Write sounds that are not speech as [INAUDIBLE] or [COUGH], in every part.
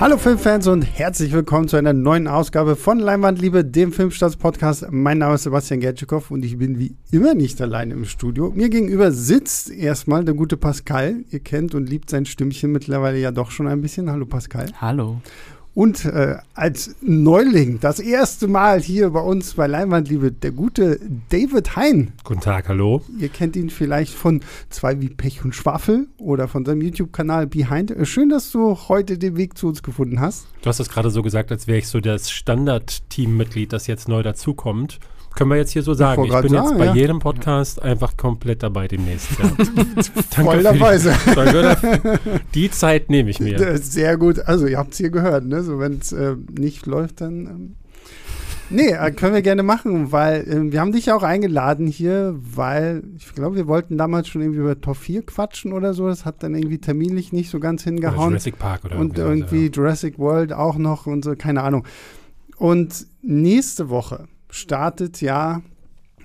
Hallo Filmfans und herzlich willkommen zu einer neuen Ausgabe von Leinwandliebe, dem Filmstarts-Podcast. Mein Name ist Sebastian Gertschikow und ich bin wie immer nicht alleine im Studio. Mir gegenüber sitzt erstmal der gute Pascal. Ihr kennt und liebt sein Stimmchen mittlerweile ja doch schon ein bisschen. Hallo Pascal. Hallo. Und äh, als Neuling das erste Mal hier bei uns bei Leinwandliebe der gute David Hein. Guten Tag, hallo. Ihr kennt ihn vielleicht von zwei wie Pech und Schwafel oder von seinem YouTube-Kanal Behind. Äh, schön, dass du heute den Weg zu uns gefunden hast. Du hast das gerade so gesagt, als wäre ich so das Standard-Teammitglied, das jetzt neu dazukommt. Können wir jetzt hier so sagen. Ich, bin sagen, jetzt bei ja. jedem Podcast einfach komplett dabei demnächst. Ja. [LAUGHS] Voll dabei [LAUGHS] sein. Die Zeit nehme ich mir. Sehr gut. Also ihr habt es hier gehört. Ne? So, Wenn es äh, nicht läuft, dann... Ähm Nee, äh, können wir gerne machen, weil äh, wir haben dich ja auch eingeladen hier, weil ich glaube, wir wollten damals schon irgendwie über Top 4 quatschen oder so. Das hat dann irgendwie terminlich nicht so ganz hingehauen. Oder Jurassic Park oder Und irgendwie ja. Jurassic World auch noch und so, keine Ahnung. Und nächste Woche startet ja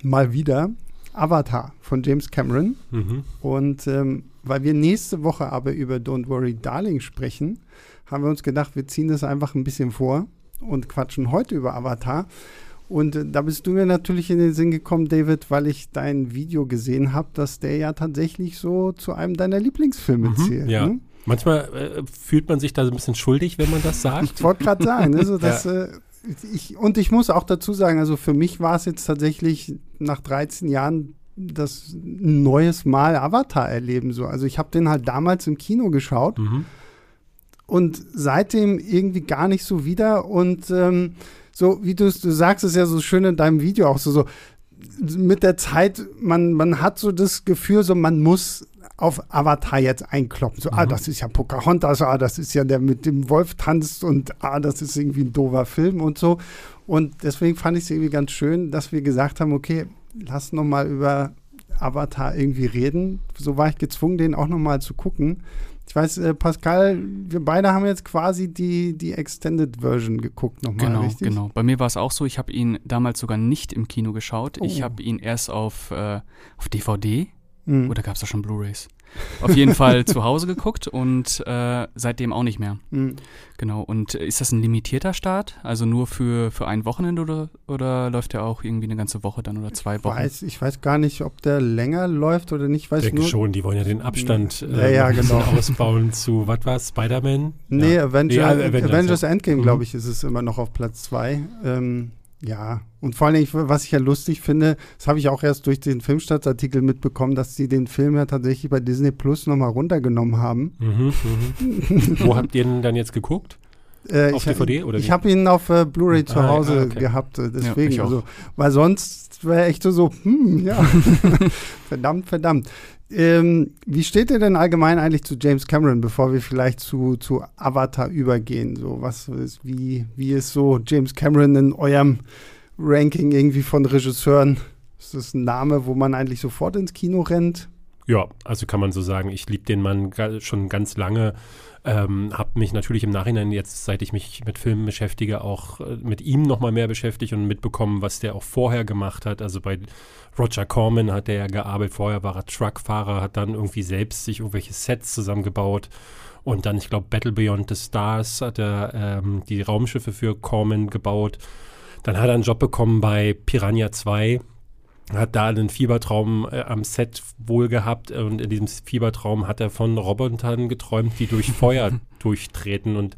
mal wieder Avatar von James Cameron. Mhm. Und ähm, weil wir nächste Woche aber über Don't Worry Darling sprechen, haben wir uns gedacht, wir ziehen das einfach ein bisschen vor und quatschen heute über Avatar. Und äh, da bist du mir natürlich in den Sinn gekommen, David, weil ich dein Video gesehen habe, dass der ja tatsächlich so zu einem deiner Lieblingsfilme mhm, zählt. Ja. Ne? Manchmal äh, fühlt man sich da so ein bisschen schuldig, wenn man das sagt. Ich wollte gerade sagen, ne, so [LAUGHS] dass, ja. äh, ich, und ich muss auch dazu sagen, also für mich war es jetzt tatsächlich nach 13 Jahren das neues Mal Avatar erleben. So. Also ich habe den halt damals im Kino geschaut mhm. und seitdem irgendwie gar nicht so wieder. Und ähm, so, wie du du sagst, es ja so schön in deinem Video auch so, so mit der Zeit, man, man hat so das Gefühl, so man muss auf Avatar jetzt einkloppen. So, ah, mhm. ah, das ist ja Pocahontas, ah, das ist ja der mit dem Wolf tanzt und ah, das ist irgendwie ein doofer Film und so. Und deswegen fand ich es irgendwie ganz schön, dass wir gesagt haben, okay, lass noch mal über Avatar irgendwie reden. So war ich gezwungen, den auch noch mal zu gucken. Ich weiß, äh, Pascal, wir beide haben jetzt quasi die, die Extended Version geguckt nochmal, genau, richtig? Genau, Bei mir war es auch so, ich habe ihn damals sogar nicht im Kino geschaut. Oh. Ich habe ihn erst auf, äh, auf DVD Mhm. Oder gab es da schon Blu-rays? Auf jeden Fall zu Hause [LAUGHS] geguckt und äh, seitdem auch nicht mehr. Mhm. Genau. Und ist das ein limitierter Start? Also nur für, für ein Wochenende oder, oder läuft der auch irgendwie eine ganze Woche dann oder zwei Wochen? Ich weiß, ich weiß gar nicht, ob der länger läuft oder nicht. Weiß ich denke nur, schon, die wollen ja den Abstand äh, ja, ja, [LAUGHS] genau. ausbauen zu, was war Spider-Man? Nee, ja. Avenger, nee, Avengers, Avengers Endgame, mhm. glaube ich, ist es immer noch auf Platz zwei. Ähm, ja, und vor allem, was ich ja lustig finde, das habe ich auch erst durch den Filmstartsartikel mitbekommen, dass sie den Film ja tatsächlich bei Disney Plus nochmal runtergenommen haben. Mhm, mhm. [LAUGHS] Wo habt ihr denn dann jetzt geguckt? Äh, auf ich, DVD oder Ich habe ihn auf äh, Blu-ray zu ah, Hause ah, okay. gehabt, äh, deswegen. Ja, also, weil sonst wäre echt so, hm, ja, [LAUGHS] verdammt, verdammt. Ähm, wie steht ihr denn allgemein eigentlich zu James Cameron, bevor wir vielleicht zu, zu Avatar übergehen? So, was ist, wie, wie ist so James Cameron in eurem Ranking irgendwie von Regisseuren? Ist das ein Name, wo man eigentlich sofort ins Kino rennt? Ja, also kann man so sagen. Ich liebe den Mann schon ganz lange. Ähm, habe mich natürlich im Nachhinein jetzt, seit ich mich mit Filmen beschäftige, auch äh, mit ihm noch mal mehr beschäftigt und mitbekommen, was der auch vorher gemacht hat. Also bei Roger Corman hat er ja gearbeitet, vorher war er Truckfahrer, hat dann irgendwie selbst sich irgendwelche Sets zusammengebaut. Und dann, ich glaube, Battle Beyond the Stars hat er ähm, die Raumschiffe für Corman gebaut. Dann hat er einen Job bekommen bei Piranha 2 hat da einen Fiebertraum äh, am Set wohl gehabt und in diesem Fiebertraum hat er von Robotern geträumt, die durch [LAUGHS] Feuer durchtreten und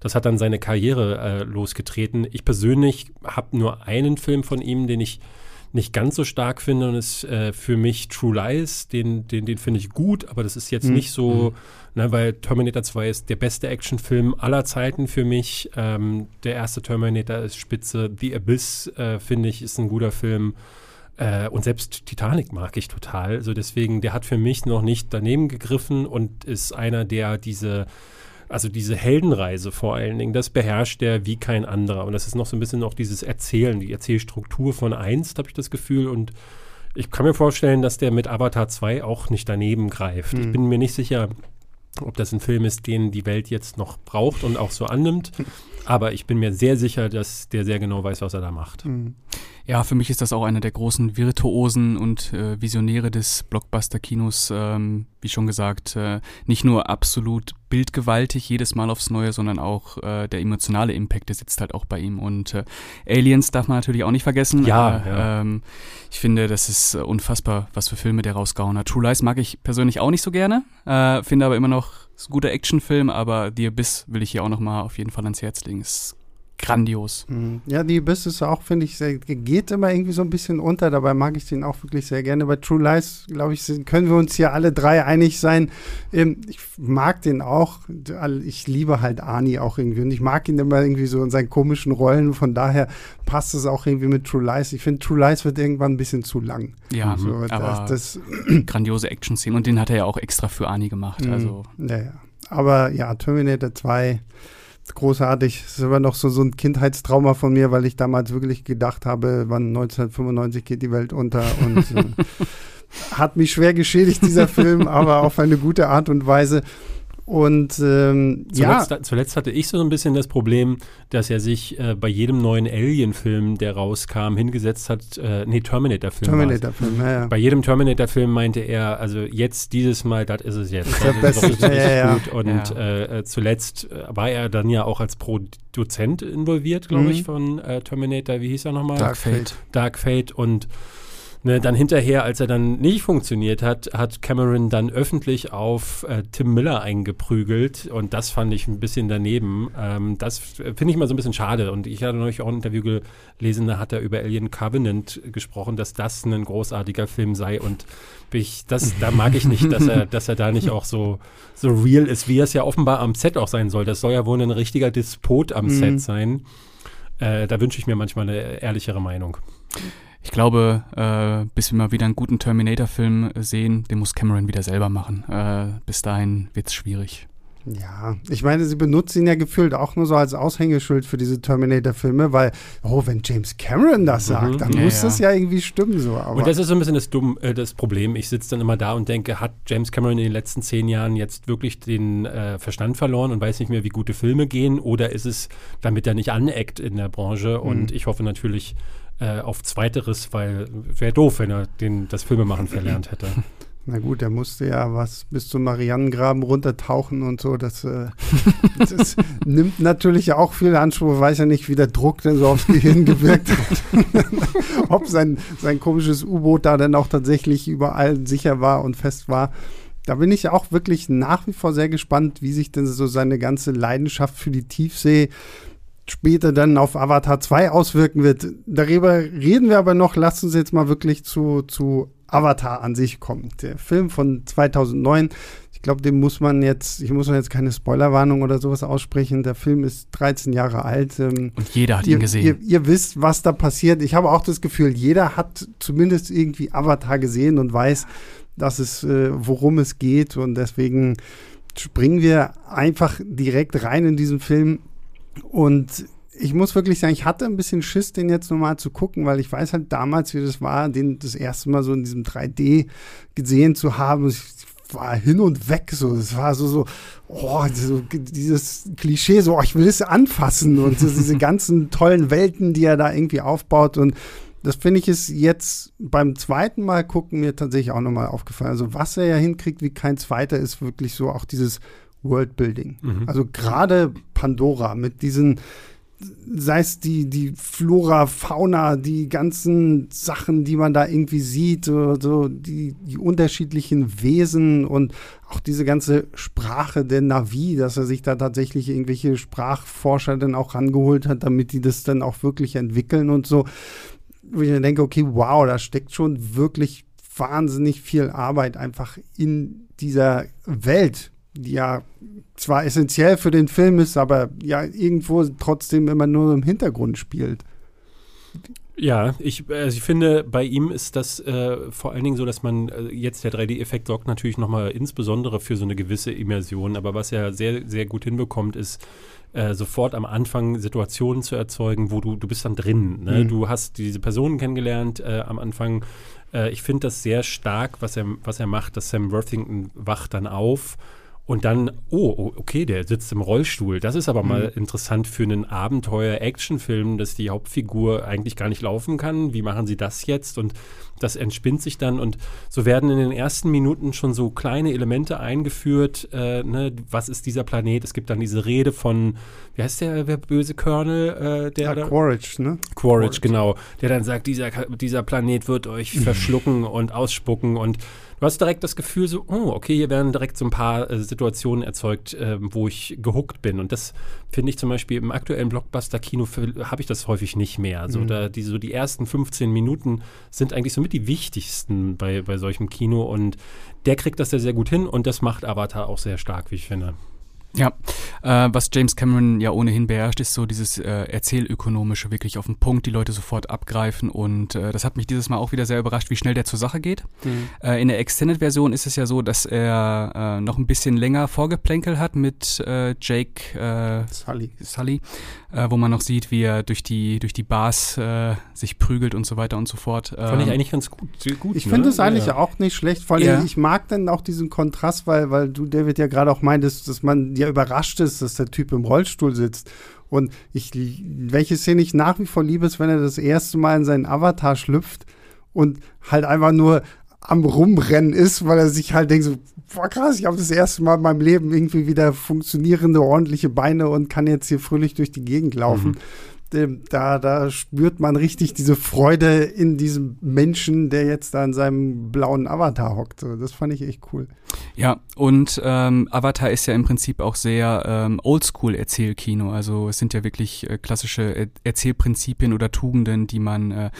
das hat dann seine Karriere äh, losgetreten. Ich persönlich habe nur einen Film von ihm, den ich nicht ganz so stark finde und ist äh, für mich True Lies, den, den, den finde ich gut, aber das ist jetzt mhm. nicht so, mhm. ne, weil Terminator 2 ist der beste Actionfilm aller Zeiten für mich. Ähm, der erste Terminator ist spitze, The Abyss, äh, finde ich, ist ein guter Film. Äh, und selbst Titanic mag ich total. Also deswegen, der hat für mich noch nicht daneben gegriffen und ist einer, der diese, also diese Heldenreise vor allen Dingen, das beherrscht der wie kein anderer. Und das ist noch so ein bisschen auch dieses Erzählen, die Erzählstruktur von einst, habe ich das Gefühl. Und ich kann mir vorstellen, dass der mit Avatar 2 auch nicht daneben greift. Mhm. Ich bin mir nicht sicher, ob das ein Film ist, den die Welt jetzt noch braucht und auch so annimmt. Aber ich bin mir sehr sicher, dass der sehr genau weiß, was er da macht. Mhm. Ja, für mich ist das auch einer der großen Virtuosen und äh, Visionäre des Blockbuster-Kinos. Ähm, wie schon gesagt, äh, nicht nur absolut bildgewaltig jedes Mal aufs Neue, sondern auch äh, der emotionale Impact, der sitzt halt auch bei ihm. Und äh, Aliens darf man natürlich auch nicht vergessen. Ja, äh, ja. Ähm, ich finde, das ist äh, unfassbar, was für Filme der rausgehauen hat. True Lies mag ich persönlich auch nicht so gerne, äh, finde aber immer noch ist ein guter Actionfilm, aber The Abyss will ich hier auch noch mal auf jeden Fall ans Herz legen. Ist grandios. Mhm. Ja, die Abyss ist auch, finde ich, sehr, geht immer irgendwie so ein bisschen unter. Dabei mag ich den auch wirklich sehr gerne. Bei True Lies, glaube ich, können wir uns hier alle drei einig sein. Ähm, ich mag den auch. Ich liebe halt Arnie auch irgendwie. Und ich mag ihn immer irgendwie so in seinen komischen Rollen. Von daher passt es auch irgendwie mit True Lies. Ich finde, True Lies wird irgendwann ein bisschen zu lang. Ja, so, aber das, [CLEARS THROAT] grandiose Action-Szenen. Und den hat er ja auch extra für Arnie gemacht. Mhm. Also. Ja, ja. Aber ja, Terminator 2 großartig. Das ist aber noch so, so ein Kindheitstrauma von mir, weil ich damals wirklich gedacht habe, wann 1995 geht die Welt unter und äh, [LAUGHS] hat mich schwer geschädigt, dieser Film, aber auf eine gute Art und Weise. Und ähm, zuletzt, ja. zuletzt hatte ich so ein bisschen das Problem, dass er sich äh, bei jedem neuen Alien-Film, der rauskam, hingesetzt hat, äh, nee, Terminator-Film. Terminator-Film, ja, ja. Bei jedem Terminator-Film meinte er, also jetzt dieses Mal, das ist es jetzt. Das ist ist Ja, ja, gut. Und Ja. äh, äh, zuletzt äh, war er dann ja auch als Produzent involviert, glaube Mhm. ich, von äh, Terminator, wie hieß er nochmal? Dark Fate. Dark Fate und ne, dann hinterher, als er dann nicht funktioniert hat, hat Cameron dann öffentlich auf äh, Tim Miller eingeprügelt und das fand ich ein bisschen daneben. Ähm, das finde ich mal so ein bisschen schade und ich hatte neulich auch ein Interview gelesen, da hat er über Alien Covenant gesprochen, dass das ein großartiger Film sei und ich, das, da mag ich nicht, dass er, [LAUGHS] dass er da nicht auch so, so real ist, wie er es ja offenbar am Set auch sein soll. Das soll ja wohl ein richtiger Despot am Mhm. Set sein. Äh, da wünsche ich mir manchmal eine ehrlichere Meinung. Ich glaube, äh, bis wir mal wieder einen guten Terminator-Film sehen, den muss Cameron wieder selber machen. Äh, bis dahin wird's schwierig. Ja, ich meine, sie benutzen ihn ja gefühlt auch nur so als Aushängeschild für diese Terminator-Filme, weil, oh, wenn James Cameron das sagt, dann Ja, muss ja. das ja irgendwie stimmen so. Aber Und das ist so ein bisschen das, Dumm, äh, das Problem. Ich sitze dann immer da und denke, hat James Cameron in den letzten zehn Jahren jetzt wirklich den äh, Verstand verloren und weiß nicht mehr, wie gute Filme gehen? Oder ist es, damit er nicht aneckt in der Branche? Und ich hoffe natürlich äh, auf Zweiteres, weil wäre doof, wenn er den, das Filmemachen verlernt hätte. [LAUGHS] Na gut, er musste ja was bis zum Marianengraben runtertauchen und so. Das, äh, [LAUGHS] das nimmt natürlich auch viel Anspruch. Weiß ja nicht, wie der Druck denn so aufs Gehirn gewirkt hat. [LAUGHS] Ob sein, sein komisches U-Boot da dann auch tatsächlich überall sicher war und fest war. Da bin ich auch wirklich nach wie vor sehr gespannt, wie sich denn so seine ganze Leidenschaft für die Tiefsee später dann auf Avatar 2 auswirken wird. Darüber reden wir aber noch. Lasst uns jetzt mal wirklich zu, zu Avatar an sich kommen. Der Film von 2009. Ich glaube, dem muss man jetzt, ich muss man jetzt keine Spoilerwarnung oder sowas aussprechen. Der Film ist 13 Jahre alt. Ähm, Und jeder hat ihr, ihn gesehen. Ihr, ihr wisst, was da passiert. Ich habe auch das Gefühl, jeder hat zumindest irgendwie Avatar gesehen und weiß, dass es, äh, worum es geht. Und deswegen springen wir einfach direkt rein in diesen Film. Und ich muss wirklich sagen, ich hatte ein bisschen Schiss, den jetzt nochmal zu gucken, weil ich weiß halt damals, wie das war, den das erste Mal so in diesem 3D gesehen zu haben. Ich war hin und weg so. Es war so, so, oh, so, dieses Klischee, so, oh, ich will es anfassen und so, diese [LAUGHS] ganzen tollen Welten, die er da irgendwie aufbaut. Und das finde ich ist jetzt beim zweiten Mal gucken mir tatsächlich auch nochmal aufgefallen. Also, was er ja hinkriegt wie kein zweiter, ist wirklich so auch dieses Worldbuilding. Also gerade Pandora mit diesen, sei es die, die Flora, Fauna, die ganzen Sachen, die man da irgendwie sieht, so, so die, die unterschiedlichen Wesen und auch diese ganze Sprache der Navi, dass er sich da tatsächlich irgendwelche Sprachforscher dann auch rangeholt hat, damit die das dann auch wirklich entwickeln und so. Wo ich mir denke, okay, wow, da steckt schon wirklich wahnsinnig viel Arbeit einfach in dieser Welt, ja zwar essentiell für den Film ist, aber ja irgendwo trotzdem immer nur im Hintergrund spielt. Ja, ich, also ich finde, bei ihm ist das äh, vor allen Dingen so, dass man äh, jetzt der 3D-Effekt sorgt natürlich nochmal insbesondere für so eine gewisse Immersion, aber was er sehr, sehr gut hinbekommt, ist äh, sofort am Anfang Situationen zu erzeugen, wo du, du bist dann drin. Ne? Mhm. Du hast diese Personen kennengelernt äh, am Anfang. Äh, ich finde das sehr stark, was er, was er macht, dass Sam Worthington wacht dann auf Und dann, oh, oh, okay, der sitzt im Rollstuhl. Das ist aber mhm. mal interessant für einen Abenteuer-Action-Film, dass die Hauptfigur eigentlich gar nicht laufen kann. Wie machen sie das jetzt? Und das entspinnt sich dann und so werden in den ersten Minuten schon so kleine Elemente eingeführt. Äh, ne? Was ist dieser Planet? Es gibt dann diese Rede von, wie heißt der, der böse Colonel? Äh, der ja, Quaritch, ne? Quaritch, Quaritch, genau. Der dann sagt, dieser, dieser Planet wird euch verschlucken und ausspucken und du hast direkt das Gefühl so, oh, okay, hier werden direkt so ein paar äh, Situationen erzeugt, äh, wo ich gehuckt bin. Und das finde ich zum Beispiel im aktuellen Blockbuster-Kino habe ich das häufig nicht mehr. So, mhm. da, die, so die ersten 15 Minuten sind eigentlich somit die wichtigsten bei, bei solchem Kino und der kriegt das sehr, sehr gut hin und das macht Avatar auch sehr stark, wie ich finde. Ja, äh, was James Cameron ja ohnehin beherrscht, ist so dieses äh, Erzählökonomische, wirklich auf den Punkt, die Leute sofort abgreifen und äh, das hat mich dieses Mal auch wieder sehr überrascht, wie schnell der zur Sache geht. Mhm. Äh, in der Extended-Version ist es ja so, dass er äh, noch ein bisschen länger Vorgeplänkel hat mit äh, Jake Sully, Sully äh, wo man noch sieht, wie er durch die, durch die Bars äh, sich prügelt und so weiter und so fort. Ähm, Fand ich ähm, eigentlich ganz gut. gut ich ne? finde es eigentlich ja. auch nicht schlecht, vor allem ja. ich mag dann auch diesen Kontrast, weil, weil du, David, ja gerade auch meintest, dass man ja überrascht ist, dass der Typ im Rollstuhl sitzt. Und ich, welche Szene ich nach wie vor liebe, ist, wenn er das erste Mal in seinen Avatar schlüpft und halt einfach nur am Rumrennen ist, weil er sich halt denkt so, boah krass, ich habe das erste Mal in meinem Leben irgendwie wieder funktionierende, ordentliche Beine und kann jetzt hier fröhlich durch die Gegend laufen. Mhm da, da spürt man richtig diese Freude in diesem Menschen, der jetzt da in seinem blauen Avatar hockt. das fand ich echt cool. Ja, und ähm, Avatar ist ja im Prinzip auch sehr ähm, Oldschool-Erzählkino. Also es sind ja wirklich äh, klassische er Erzählprinzipien oder Tugenden, die man äh,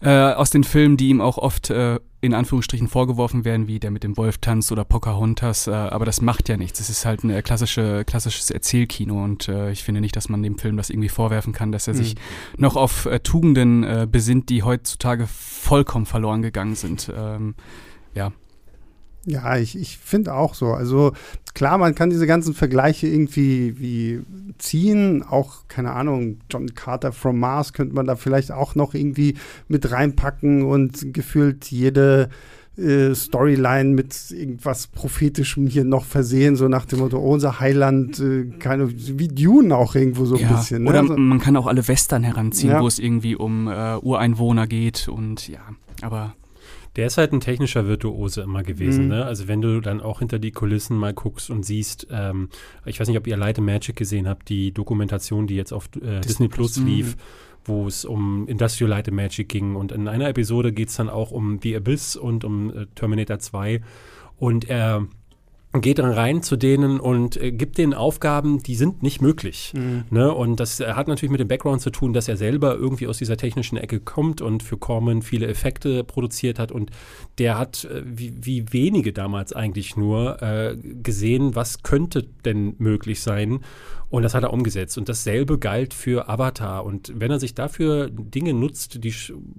äh, aus den Filmen, die ihm auch oft äh, in Anführungsstrichen vorgeworfen werden, wie der mit dem Wolf tanzt oder Pocahontas, äh, aber das macht ja nichts. Es ist halt ein klassische, klassisches Erzählkino und äh, ich finde nicht, dass man dem Film das irgendwie vorwerfen kann, dass er mhm. sich noch auf äh, Tugenden äh, besinnt, die heutzutage vollkommen verloren gegangen sind. Ähm, ja. Ja, ich, ich finde auch so. Also klar, man kann diese ganzen Vergleiche irgendwie wie ziehen. Auch, keine Ahnung, John Carter from Mars könnte man da vielleicht auch noch irgendwie mit reinpacken und gefühlt jede äh, Storyline mit irgendwas Prophetischem hier noch versehen, so nach dem Motto, oh, unser Heiland, äh, keine, wie Dune auch irgendwo so ja, ein bisschen. Ne? Oder also, man kann auch alle Western heranziehen, ja. wo es irgendwie um äh, Ureinwohner geht und ja, aber der ist halt ein technischer Virtuose immer gewesen. Mhm. Ne? Also wenn du dann auch hinter die Kulissen mal guckst und siehst, ähm, ich weiß nicht, ob ihr Light Magic gesehen habt, die Dokumentation, die jetzt auf äh, Disney, Disney Plus lief, mhm. wo es um Industrial Light Magic ging. Und in einer Episode geht es dann auch um The Abyss und um äh, Terminator 2. Und er geht dann rein zu denen und äh, gibt denen Aufgaben, die sind nicht möglich. Mhm. Ne? Und das äh, hat natürlich mit dem Background zu tun, dass er selber irgendwie aus dieser technischen Ecke kommt und für Corman viele Effekte produziert hat. Und der hat, äh, wie, wie wenige damals eigentlich nur, äh, gesehen, was könnte denn möglich sein. Und das hat er umgesetzt. Und dasselbe galt für Avatar. Und wenn er sich dafür Dinge nutzt, die,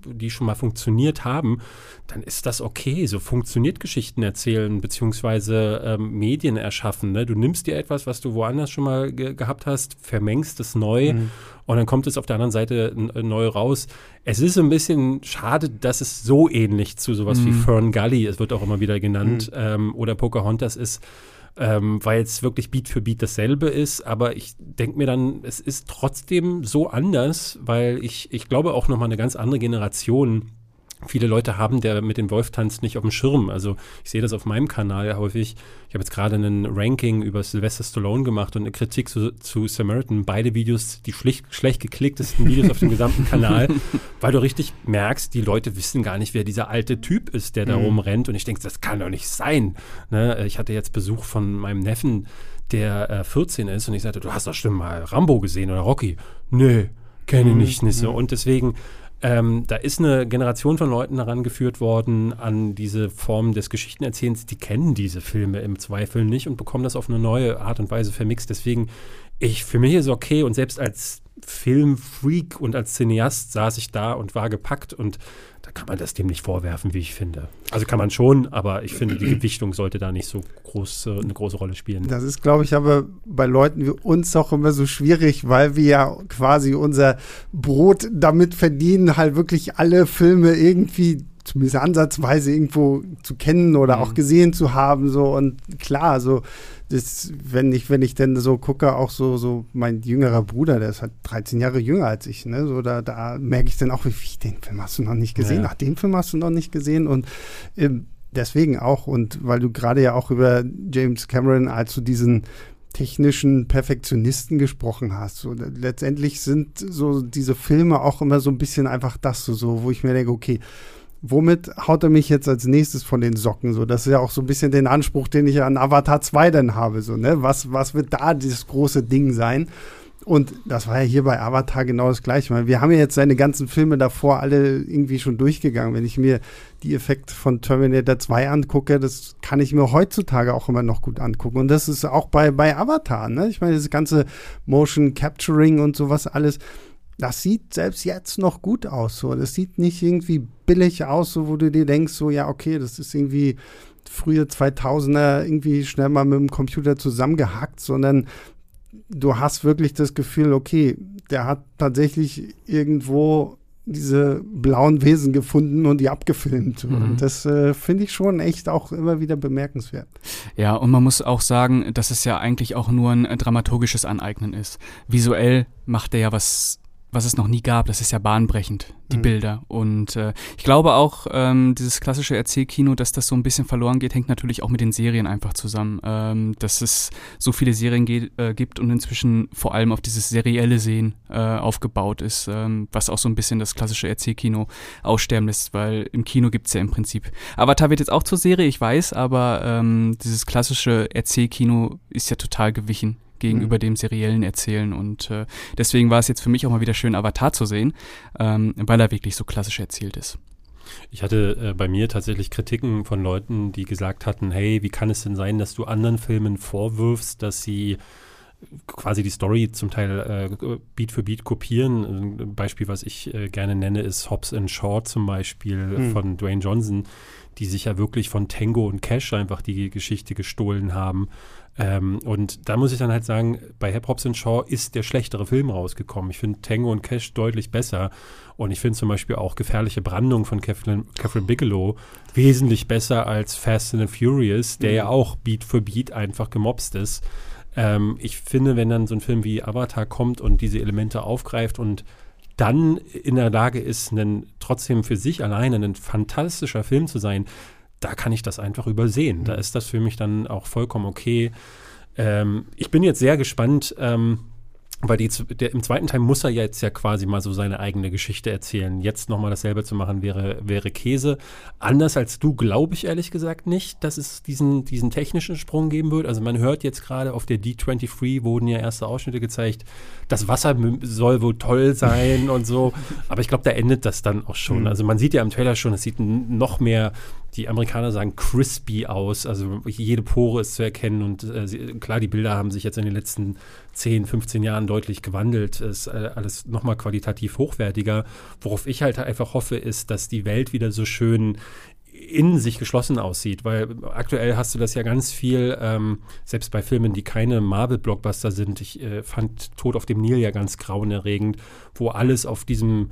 die schon mal funktioniert haben, dann ist das okay. So funktioniert Geschichten erzählen, beziehungsweise ähm, Medien erschaffen. Ne? Du nimmst dir etwas, was du woanders schon mal ge gehabt hast, vermengst es neu mhm. und dann kommt es auf der anderen Seite neu raus. Es ist ein bisschen schade, dass es so ähnlich zu sowas mhm. wie Fern Gully, es wird auch immer wieder genannt, mhm. ähm, oder Pocahontas ist ähm, weil es wirklich Beat für Beat dasselbe ist. Aber ich denke mir dann, es ist trotzdem so anders, weil ich, ich glaube auch nochmal eine ganz andere Generation viele Leute haben der mit dem Wolf tanzt nicht auf dem Schirm. Also ich sehe das auf meinem Kanal häufig. Ich habe jetzt gerade einen Ranking über Sylvester Stallone gemacht und eine Kritik zu, zu Samaritan. Beide Videos, die schlicht, schlecht geklicktesten Videos auf dem gesamten [LAUGHS] Kanal, weil du richtig merkst, die Leute wissen gar nicht, wer dieser alte Typ ist, der da mhm. rumrennt. Und ich denke, das kann doch nicht sein. Ne? Ich hatte jetzt Besuch von meinem Neffen, der äh, 14 ist und ich sagte, du hast doch schon mal Rambo gesehen oder Rocky. Nee, kenne ich mhm. nicht. Mhm. Und deswegen ähm, da ist eine Generation von Leuten herangeführt worden an diese Form des Geschichtenerzählens, die kennen diese Filme im Zweifel nicht und bekommen das auf eine neue Art und Weise vermixt. Deswegen, ich, für mich ist okay und selbst als Filmfreak und als Cineast saß ich da und war gepackt und kann man das dem nicht vorwerfen, wie ich finde. Also kann man schon, aber ich finde, die Gewichtung sollte da nicht so groß, eine große Rolle spielen. Das ist, glaube ich, aber bei Leuten wie uns auch immer so schwierig, weil wir ja quasi unser Brot damit verdienen, halt wirklich alle Filme irgendwie zumindest ansatzweise irgendwo zu kennen oder mhm. auch gesehen zu haben. So und klar, so das, wenn ich, wenn ich denn so gucke, auch so, so mein jüngerer Bruder, der ist halt 13 Jahre jünger als ich, ne? So, da, da merke ich dann auch, wie, den Film hast du noch nicht gesehen, ja. ach, den Film hast du noch nicht gesehen und ähm, deswegen auch, und weil du gerade ja auch über James Cameron als so diesen technischen Perfektionisten gesprochen hast. So, letztendlich sind so diese Filme auch immer so ein bisschen einfach das so, so wo ich mir denke, okay, womit haut er mich jetzt als nächstes von den Socken? So, das ist ja auch so ein bisschen den Anspruch, den ich an Avatar 2 dann habe. So, ne? was, was wird da dieses große Ding sein? Und das war ja hier bei Avatar genau das Gleiche. Wir haben ja jetzt seine ganzen Filme davor alle irgendwie schon durchgegangen. Wenn ich mir die Effekte von Terminator 2 angucke, das kann ich mir heutzutage auch immer noch gut angucken. Und das ist auch bei, bei Avatar. Ne? Ich meine, das ganze Motion Capturing und sowas alles, das sieht selbst jetzt noch gut aus. So. Das sieht nicht irgendwie billig aus, so, wo du dir denkst, so, ja, okay, das ist irgendwie frühe 2000er irgendwie schnell mal mit dem Computer zusammengehackt, sondern du hast wirklich das Gefühl, okay, der hat tatsächlich irgendwo diese blauen Wesen gefunden und die abgefilmt. Mhm. Und das äh, finde ich schon echt auch immer wieder bemerkenswert. Ja, und man muss auch sagen, dass es ja eigentlich auch nur ein dramaturgisches Aneignen ist. Visuell macht er ja was was es noch nie gab. Das ist ja bahnbrechend, die mhm. Bilder. Und äh, ich glaube auch, ähm, dieses klassische Erzählkino, dass das so ein bisschen verloren geht, hängt natürlich auch mit den Serien einfach zusammen. Ähm, dass es so viele Serien geht, äh, gibt und inzwischen vor allem auf dieses serielle Sehen äh, aufgebaut ist, ähm, was auch so ein bisschen das klassische Erzählkino aussterben lässt, weil im Kino gibt es ja im Prinzip. Avatar wird jetzt auch zur Serie, ich weiß, aber ähm, dieses klassische Erzählkino ist ja total gewichen gegenüber mhm. dem seriellen Erzählen. Und äh, deswegen war es jetzt für mich auch mal wieder schön, Avatar zu sehen, ähm, weil er wirklich so klassisch erzählt ist. Ich hatte äh, bei mir tatsächlich Kritiken von Leuten, die gesagt hatten, hey, wie kann es denn sein, dass du anderen Filmen vorwirfst, dass sie quasi die Story zum Teil äh, Beat für Beat kopieren. Ein Beispiel, was ich äh, gerne nenne, ist Hobbs and Shaw zum Beispiel mhm. von Dwayne Johnson, die sich ja wirklich von Tango und Cash einfach die Geschichte gestohlen haben. Ähm, und da muss ich dann halt sagen, bei Hip Hobbs Shaw ist der schlechtere Film rausgekommen. Ich finde Tango und Cash deutlich besser. Und ich finde zum Beispiel auch Gefährliche Brandung von Catherine, Catherine Bigelow wesentlich besser als Fast and Furious, der mhm. ja auch Beat für Beat einfach gemobst ist. Ähm, ich finde, wenn dann so ein Film wie Avatar kommt und diese Elemente aufgreift und dann in der Lage ist, einen, trotzdem für sich alleine ein fantastischer Film zu sein, da kann ich das einfach übersehen. Da mhm. ist das für mich dann auch vollkommen okay. Ähm, ich bin jetzt sehr gespannt, ähm, weil die, der, im zweiten Teil muss er jetzt ja quasi mal so seine eigene Geschichte erzählen. Jetzt nochmal dasselbe zu machen, wäre, wäre Käse. Anders als du glaube ich ehrlich gesagt nicht, dass es diesen, diesen technischen Sprung geben wird. Also man hört jetzt gerade auf der D23 wurden ja erste Ausschnitte gezeigt. Das Wasser soll wohl toll sein und so. [LAUGHS] Aber ich glaube, da endet das dann auch schon. Mhm. Also man sieht ja im Trailer schon, es sieht noch mehr die Amerikaner sagen crispy aus, also jede Pore ist zu erkennen und äh, sie, klar, die Bilder haben sich jetzt in den letzten 10, 15 Jahren deutlich gewandelt, ist äh, alles nochmal qualitativ hochwertiger. Worauf ich halt einfach hoffe, ist, dass die Welt wieder so schön in sich geschlossen aussieht, weil aktuell hast du das ja ganz viel, ähm, selbst bei Filmen, die keine Marvel-Blockbuster sind. Ich äh, fand Tod auf dem Nil ja ganz grauenerregend, wo alles auf diesem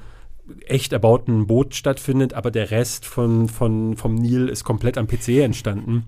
echt erbauten Boot stattfindet, aber der Rest von, von, vom Nil ist komplett am PC entstanden.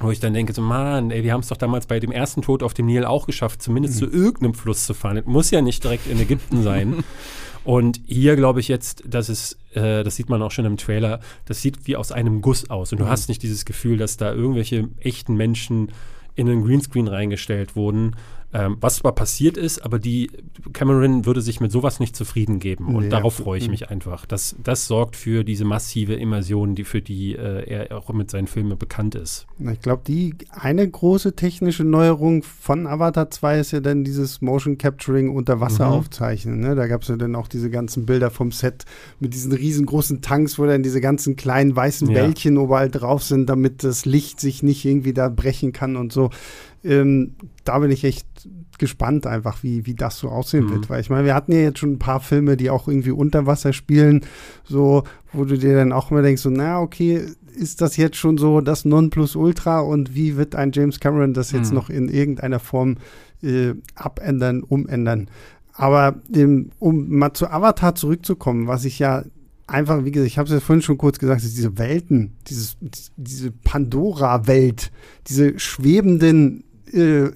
Wo ich dann denke, so, Mann, ey, wir haben es doch damals bei dem ersten Tod auf dem Nil auch geschafft, zumindest mhm. zu irgendeinem Fluss zu fahren. Es muss ja nicht direkt in Ägypten sein. [LAUGHS] Und hier glaube ich jetzt, dass es, äh, das sieht man auch schon im Trailer, das sieht wie aus einem Guss aus. Und du mhm. hast nicht dieses Gefühl, dass da irgendwelche echten Menschen in einen Greenscreen reingestellt wurden, ähm, was zwar passiert ist, aber die Cameron würde sich mit sowas nicht zufrieden geben. Und ja. darauf freue ich mich einfach. Das, das sorgt für diese massive Immersion, die für die äh, er auch mit seinen Filmen bekannt ist. Ich glaube, die eine große technische Neuerung von Avatar 2 ist ja dann dieses Motion Capturing unter Wasser mhm. aufzeichnen. Ne? Da gab es ja dann auch diese ganzen Bilder vom Set mit diesen riesengroßen Tanks, wo dann diese ganzen kleinen weißen ja. Bällchen überall drauf sind, damit das Licht sich nicht irgendwie da brechen kann und so. Ähm, da bin ich echt gespannt einfach, wie, wie das so aussehen mhm. wird. Weil ich meine, wir hatten ja jetzt schon ein paar Filme, die auch irgendwie unter Wasser spielen, so, wo du dir dann auch immer denkst, so, na, okay, ist das jetzt schon so das Nonplusultra und wie wird ein James Cameron das jetzt mhm. noch in irgendeiner Form äh, abändern, umändern? Aber ähm, um mal zu Avatar zurückzukommen, was ich ja einfach, wie gesagt, ich habe es ja vorhin schon kurz gesagt, diese Welten, dieses, diese Pandora-Welt, diese schwebenden äh,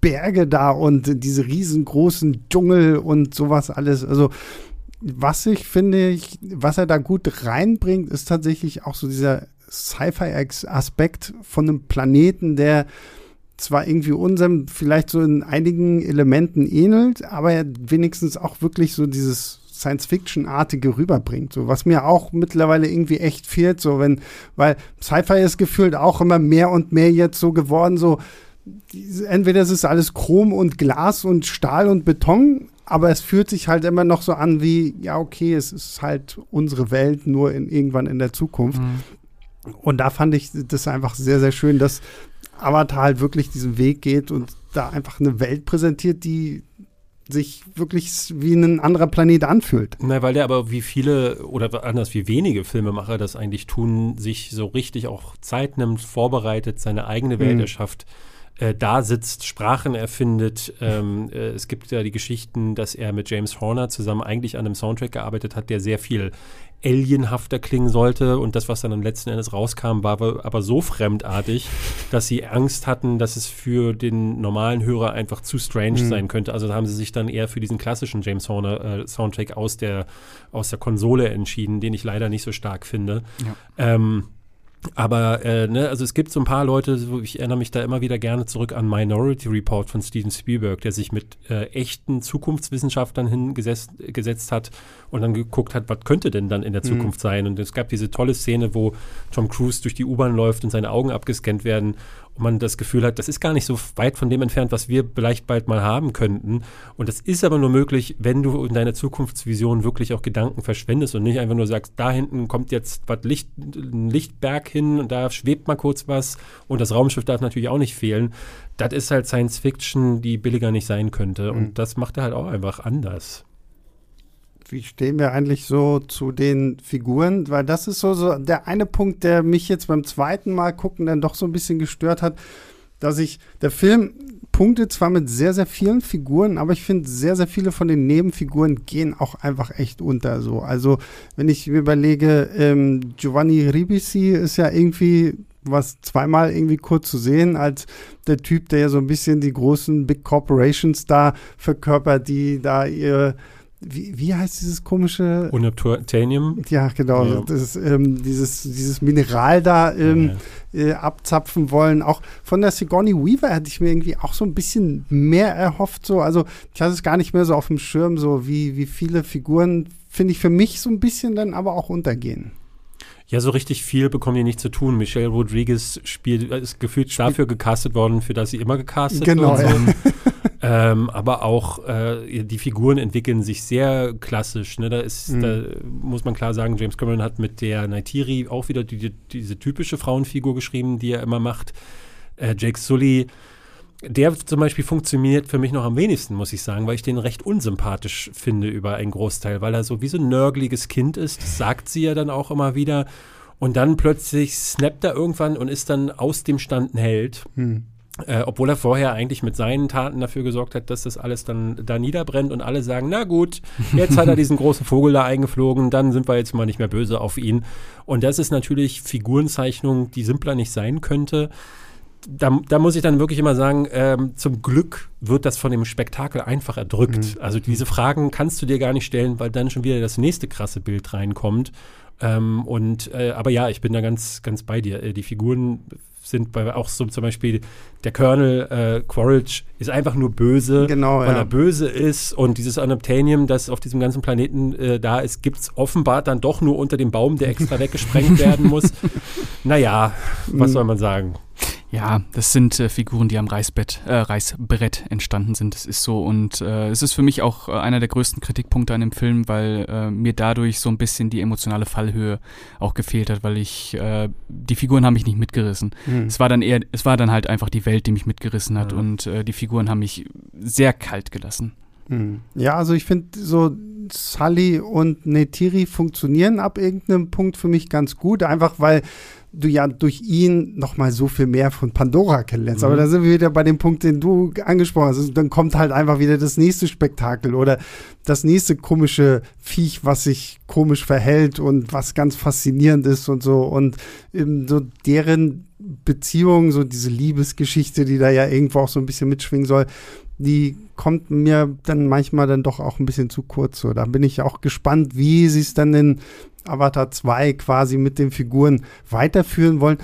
Berge da und diese riesengroßen Dschungel und sowas alles. Also was ich finde, ich, was er da gut reinbringt, ist tatsächlich auch so dieser Sci-Fi-Aspekt von einem Planeten, der zwar irgendwie unserem vielleicht so in einigen Elementen ähnelt, aber er wenigstens auch wirklich so dieses Science-Fiction-artige rüberbringt, so was mir auch mittlerweile irgendwie echt fehlt, so wenn, weil Sci-Fi ist gefühlt auch immer mehr und mehr jetzt so geworden, so entweder es ist alles Chrom und Glas und Stahl und Beton, aber es fühlt sich halt immer noch so an wie, ja, okay, es ist halt unsere Welt, nur in, irgendwann in der Zukunft. Mhm. Und da fand ich das einfach sehr, sehr schön, dass Avatar halt wirklich diesen Weg geht und da einfach eine Welt präsentiert, die sich wirklich wie ein anderer Planet anfühlt. Na, weil der aber wie viele oder anders wie wenige Filmemacher das eigentlich tun, sich so richtig auch Zeit nimmt, vorbereitet, seine eigene Welt mhm. erschafft äh, da sitzt, Sprachen erfindet. Ähm, äh, es gibt ja die Geschichten, dass er mit James Horner zusammen eigentlich an einem Soundtrack gearbeitet hat, der sehr viel alienhafter klingen sollte. Und das, was dann am letzten Endes rauskam, war aber so fremdartig, [LAUGHS] dass sie Angst hatten, dass es für den normalen Hörer einfach zu strange mhm. sein könnte. Also haben sie sich dann eher für diesen klassischen James Horner äh, Soundtrack aus der, aus der Konsole entschieden, den ich leider nicht so stark finde. Ja. Ähm, aber äh, ne, also es gibt so ein paar Leute, ich erinnere mich da immer wieder gerne zurück an Minority Report von Steven Spielberg, der sich mit äh, echten Zukunftswissenschaftlern hingesetzt hat und dann geguckt hat, was könnte denn dann in der mhm. Zukunft mhm. sein. Und es gab diese tolle Szene, wo Tom Cruise durch die U-Bahn läuft und seine Augen abgescannt werden und man das Gefühl hat, das ist gar nicht so weit von dem entfernt, was wir vielleicht bald mal haben könnten. Und das ist aber nur möglich, wenn du in deiner Zukunftsvision wirklich auch Gedanken verschwendest und nicht einfach nur sagst, da hinten kommt jetzt was Licht, ein Lichtberg hin und da schwebt mal kurz was und das Raumschiff darf natürlich auch nicht fehlen. Das ist halt Science Fiction, die billiger nicht sein könnte. Mhm. Und das macht er halt auch einfach anders wie stehen wir eigentlich so zu den Figuren? Weil das ist so, so der eine Punkt, der mich jetzt beim zweiten Mal gucken dann doch so ein bisschen gestört hat, dass ich, der Film punktet zwar mit sehr, sehr vielen Figuren, aber ich finde, sehr, sehr viele von den Nebenfiguren gehen auch einfach echt unter. So. Also, wenn ich mir überlege, ähm, Giovanni Ribisi ist ja irgendwie was zweimal irgendwie kurz zu sehen als der Typ, der ja so ein bisschen die großen Big Corporations da verkörpert, die da ihr wie, wie heißt dieses komische? Unobtainium. Ja, genau. Ja. Das, ähm, dieses, dieses Mineral da ähm, ja. äh, abzapfen wollen. Auch von der Sigourney Weaver hätte ich mir irgendwie auch so ein bisschen mehr erhofft. So. Also ich hatte es gar nicht mehr so auf dem Schirm, so wie, wie viele Figuren, finde ich, für mich so ein bisschen dann aber auch untergehen. Ja, so richtig viel bekommen die nicht zu tun. Michelle Rodriguez spielt, ist gefühlt dafür gecastet worden, für das sie immer gecastet genau, wird. [LAUGHS] Ähm, aber auch äh, die Figuren entwickeln sich sehr klassisch. Ne? Da, ist, mhm. da muss man klar sagen, James Cameron hat mit der Naitiri auch wieder die, die, diese typische Frauenfigur geschrieben, die er immer macht. Äh, Jake Sully der zum Beispiel funktioniert für mich noch am wenigsten, muss ich sagen, weil ich den recht unsympathisch finde über einen Großteil, weil er so wie so ein nörgliges Kind ist, das sagt sie ja dann auch immer wieder. Und dann plötzlich snappt er irgendwann und ist dann aus dem Stand ein Held. Hm. Äh, obwohl er vorher eigentlich mit seinen Taten dafür gesorgt hat, dass das alles dann da niederbrennt und alle sagen, na gut, jetzt hat er [LAUGHS] diesen großen Vogel da eingeflogen, dann sind wir jetzt mal nicht mehr böse auf ihn. Und das ist natürlich Figurenzeichnung, die simpler nicht sein könnte da, da, muss ich dann wirklich immer sagen, ähm, zum Glück wird das von dem Spektakel einfach erdrückt. Mhm. Also diese Fragen kannst du dir gar nicht stellen, weil dann schon wieder das nächste krasse Bild reinkommt. Ähm, und äh, aber ja, ich bin da ganz, ganz bei dir. Äh, die Figuren sind bei, auch so zum Beispiel der Colonel äh, Quaritch ist einfach nur böse, genau, weil ja. er böse ist und dieses Anoptanium, das auf diesem ganzen Planeten äh, da ist, gibt es offenbar dann doch nur unter dem Baum, der extra weggesprengt [LAUGHS] werden muss. Naja, was mhm. soll man sagen? Ja, das sind äh, Figuren, die am Reißbett, äh, Reißbrett entstanden sind. Das ist so. Und äh, es ist für mich auch äh, einer der größten Kritikpunkte an dem Film, weil äh, mir dadurch so ein bisschen die emotionale Fallhöhe auch gefehlt hat, weil ich, äh, die Figuren haben mich nicht mitgerissen. Mhm. Es war dann eher, es war dann halt einfach die Welt, die mich mitgerissen hat. Mhm. Und die Figuren haben mich sehr kalt gelassen. Mhm. Ja, also ich finde so Sully und Netiri funktionieren ab irgendeinem Punkt für mich ganz gut, einfach weil du ja durch ihn noch mal so viel mehr von Pandora kennenlernst. Mhm. Aber da sind wir wieder bei dem Punkt, den du angesprochen hast. Also dann kommt halt einfach wieder das nächste Spektakel oder das nächste komische Viech, was sich komisch verhält und was ganz faszinierend ist und so. Und ähm, so deren Beziehung, so diese Liebesgeschichte, die da ja irgendwo auch so ein bisschen mitschwingen soll, die kommt mir dann manchmal dann doch auch ein bisschen zu kurz. So, da bin ich auch gespannt, wie sie es dann in Avatar 2 quasi mit den Figuren weiterführen wollen.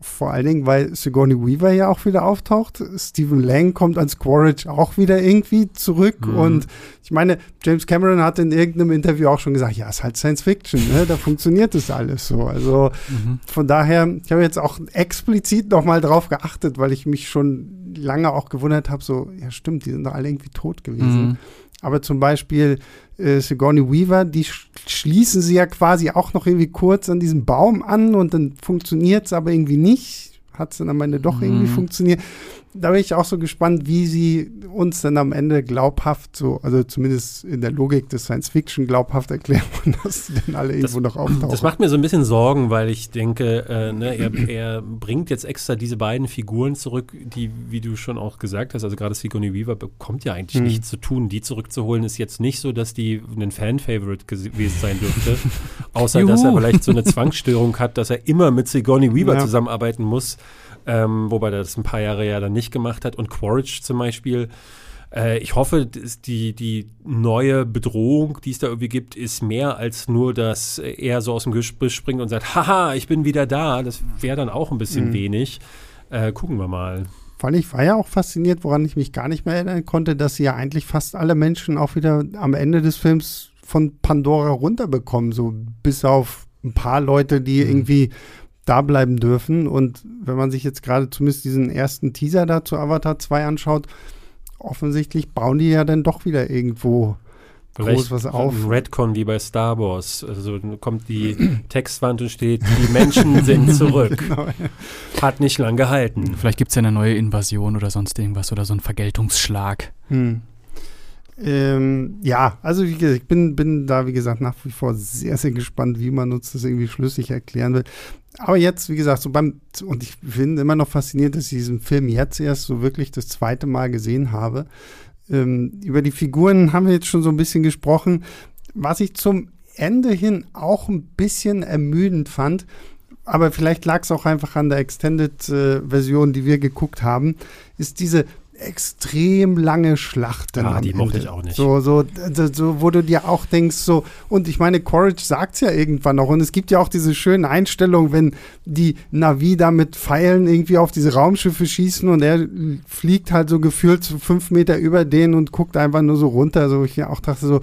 Vor allen Dingen, weil Sigourney Weaver ja auch wieder auftaucht. Stephen Lang kommt als Quaritch auch wieder irgendwie zurück. Mhm. Und ich meine, James Cameron hat in irgendeinem Interview auch schon gesagt, ja, ist halt Science Fiction, ne? da funktioniert das alles so. Also mhm. von daher, ich habe jetzt auch explizit nochmal drauf geachtet, weil ich mich schon lange auch gewundert habe, so, ja stimmt, die sind doch alle irgendwie tot gewesen. Mhm. Aber zum Beispiel äh, Sigourney Weaver, die sch schließen sie ja quasi auch noch irgendwie kurz an diesem Baum an und dann funktioniert es aber irgendwie nicht. Hat es dann am Ende doch mhm. irgendwie funktioniert da bin ich auch so gespannt, wie sie uns dann am Ende glaubhaft, so, also zumindest in der Logik des Science Fiction glaubhaft erklären, [LAUGHS] dass sie dann alle das, irgendwo noch auftauchen. Das macht mir so ein bisschen Sorgen, weil ich denke, äh, ne, er, er, bringt jetzt extra diese beiden Figuren zurück, die, wie du schon auch gesagt hast, also gerade Sigourney Weaver bekommt ja eigentlich hm. nichts zu tun. Die zurückzuholen ist jetzt nicht so, dass die ein Fan-Favorite gewesen sein dürfte, [LAUGHS] außer dass er vielleicht so eine [LAUGHS] Zwangsstörung hat, dass er immer mit Sigourney Weaver ja. zusammenarbeiten muss ähm, wobei er das ein paar Jahre ja dann nicht gemacht hat. Und Quaritch zum Beispiel. Äh, ich hoffe, die, die neue Bedrohung, die es da irgendwie gibt, ist mehr als nur, dass er so aus dem Gebüsch springt und sagt, haha, ich bin wieder da. Das wäre dann auch ein bisschen mhm. wenig. Äh, gucken wir mal. Vor allem, ich war ja auch fasziniert, woran ich mich gar nicht mehr erinnern konnte, dass sie ja eigentlich fast alle Menschen auch wieder am Ende des Films von Pandora runterbekommen, so bis auf ein paar Leute, die mhm. irgendwie da bleiben dürfen. Und wenn man sich jetzt gerade zumindest diesen ersten Teaser da zu Avatar 2 anschaut, offensichtlich bauen die ja dann doch wieder irgendwo groß was auf. Ein Redcon wie bei Star Wars. Also kommt die [CLEARS THROAT] Textwand und steht, die Menschen sind [LAUGHS] zurück. genau, ja. Hat nicht lang gehalten. Vielleicht gibt es ja eine neue Invasion oder sonst irgendwas oder so ein Vergeltungsschlag. Hm. Ähm, ja, also wie gesagt, ich bin, bin da, wie gesagt, nach wie vor sehr, sehr gespannt, wie man uns das irgendwie schlüssig erklären will aber jetzt, wie gesagt, so beim, und ich finde immer noch faszinierend, dass ich diesen Film jetzt erst so wirklich das zweite Mal gesehen habe. Ähm, über die Figuren haben wir jetzt schon so ein bisschen gesprochen. Was ich zum Ende hin auch ein bisschen ermüdend fand, aber vielleicht lag es auch einfach an der Extended-Version, äh, die wir geguckt haben, ist diese extrem lange Schlachten. Ah, die Ende. mochte ich auch nicht. So, so, so, wo du dir auch denkst, so, und ich meine, Quaritch sagt es ja irgendwann noch, und es gibt ja auch diese schönen Einstellungen, wenn die Navi da mit Pfeilen irgendwie auf diese Raumschiffe schießen und er fliegt halt so gefühlt fünf Meter über denen und guckt einfach nur so runter, so ich ja auch dachte so,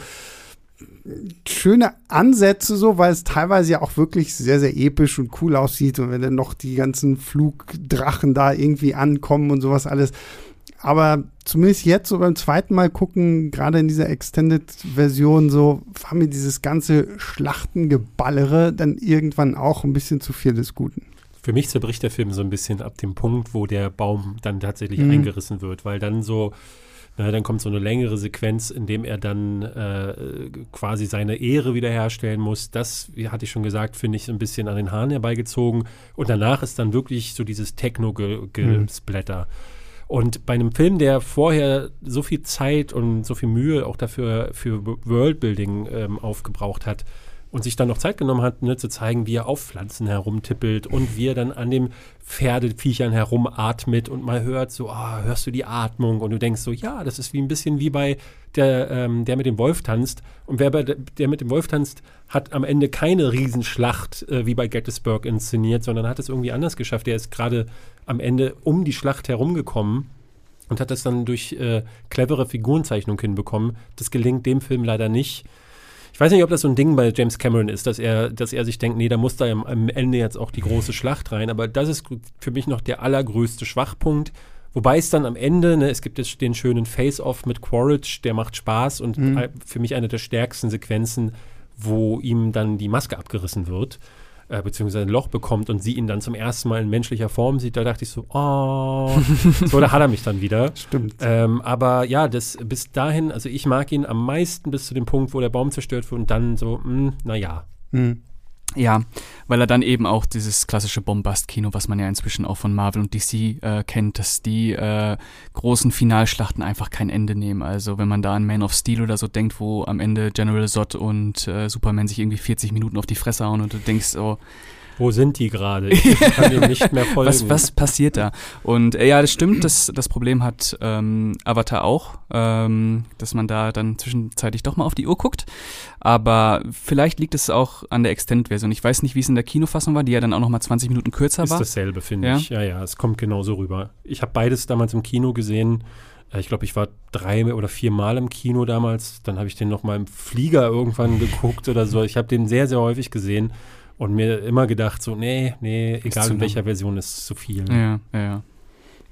schöne Ansätze so, weil es teilweise ja auch wirklich sehr, sehr episch und cool aussieht und wenn dann noch die ganzen Flugdrachen da irgendwie ankommen und sowas alles aber zumindest jetzt so beim zweiten Mal gucken, gerade in dieser Extended-Version, so war mir dieses ganze Schlachtengeballere dann irgendwann auch ein bisschen zu viel des Guten. Für mich zerbricht der Film so ein bisschen ab dem Punkt, wo der Baum dann tatsächlich mhm. eingerissen wird, weil dann so, na, dann kommt so eine längere Sequenz, in dem er dann äh, quasi seine Ehre wiederherstellen muss. Das, wie hatte ich schon gesagt, finde ich so ein bisschen an den Haaren herbeigezogen. Und danach ist dann wirklich so dieses Techno-Gesplatter. Mhm. Und bei einem Film, der vorher so viel Zeit und so viel Mühe auch dafür für Worldbuilding ähm, aufgebraucht hat und sich dann noch Zeit genommen hat, ne, zu zeigen, wie er auf Pflanzen herumtippelt und wie er dann an den Pferdeviechern herumatmet und mal hört, so, ah, hörst du die Atmung und du denkst so, ja, das ist wie ein bisschen wie bei der, ähm, der mit dem Wolf tanzt. Und wer bei der, der mit dem Wolf tanzt, hat am Ende keine Riesenschlacht äh, wie bei Gettysburg inszeniert, sondern hat es irgendwie anders geschafft. Der ist gerade am Ende um die Schlacht herumgekommen und hat das dann durch äh, clevere Figurenzeichnung hinbekommen. Das gelingt dem Film leider nicht. Ich weiß nicht, ob das so ein Ding bei James Cameron ist, dass er, dass er sich denkt, nee, da muss da am, am Ende jetzt auch die große Schlacht rein. Aber das ist für mich noch der allergrößte Schwachpunkt. Wobei es dann am Ende, ne, es gibt jetzt den schönen Face-Off mit Quaritch, der macht Spaß und mhm. für mich eine der stärksten Sequenzen, wo ihm dann die Maske abgerissen wird äh, beziehungsweise ein Loch bekommt und sie ihn dann zum ersten Mal in menschlicher Form sieht, da dachte ich so, oh, [LAUGHS] so, da hat er mich dann wieder. Stimmt. Ähm, aber ja, das bis dahin, also ich mag ihn am meisten bis zu dem Punkt, wo der Baum zerstört wird und dann so, mh, hm, naja. Hm. Ja, weil er dann eben auch dieses klassische Bombast-Kino, was man ja inzwischen auch von Marvel und DC äh, kennt, dass die äh, großen Finalschlachten einfach kein Ende nehmen. Also wenn man da an Man of Steel oder so denkt, wo am Ende General Zod und äh, Superman sich irgendwie 40 Minuten auf die Fresse hauen und du denkst, oh, wo sind die gerade? Ich kann dem nicht mehr [LAUGHS] folgen. Was, was passiert da? Und äh, ja, das stimmt, das, das Problem hat ähm, Avatar auch, ähm, dass man da dann zwischenzeitlich doch mal auf die Uhr guckt. Aber vielleicht liegt es auch an der Extended-Version. Ich weiß nicht, wie es in der Kinofassung war, die ja dann auch noch mal 20 Minuten kürzer Ist war. Ist dasselbe, finde ja? ich. Ja, ja, es kommt genauso rüber. Ich habe beides damals im Kino gesehen. Äh, ich glaube, ich war drei oder vier Mal im Kino damals. Dann habe ich den noch mal im Flieger irgendwann geguckt oder so. Ich habe den sehr, sehr häufig gesehen und mir immer gedacht, so, nee, nee, egal in welcher Version, ist zu viel. Ja, ja, ja.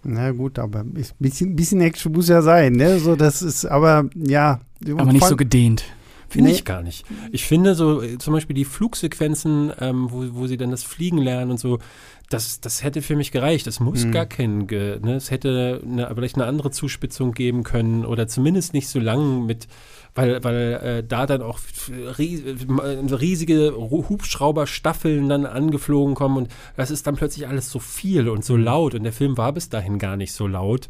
Na gut, aber ein bisschen, bisschen Action muss ja sein, ne? So, das ist, aber ja. Aber nicht so gedehnt. Finde nee. ich gar nicht. Ich finde so äh, zum Beispiel die Flugsequenzen, ähm, wo, wo sie dann das Fliegen lernen und so, das, das hätte für mich gereicht. Es muss mhm. gar kein, ne? es hätte eine, vielleicht eine andere Zuspitzung geben können oder zumindest nicht so lang mit, weil, weil äh, da dann auch riesige Hubschrauberstaffeln dann angeflogen kommen und das ist dann plötzlich alles so viel und so mhm. laut und der Film war bis dahin gar nicht so laut.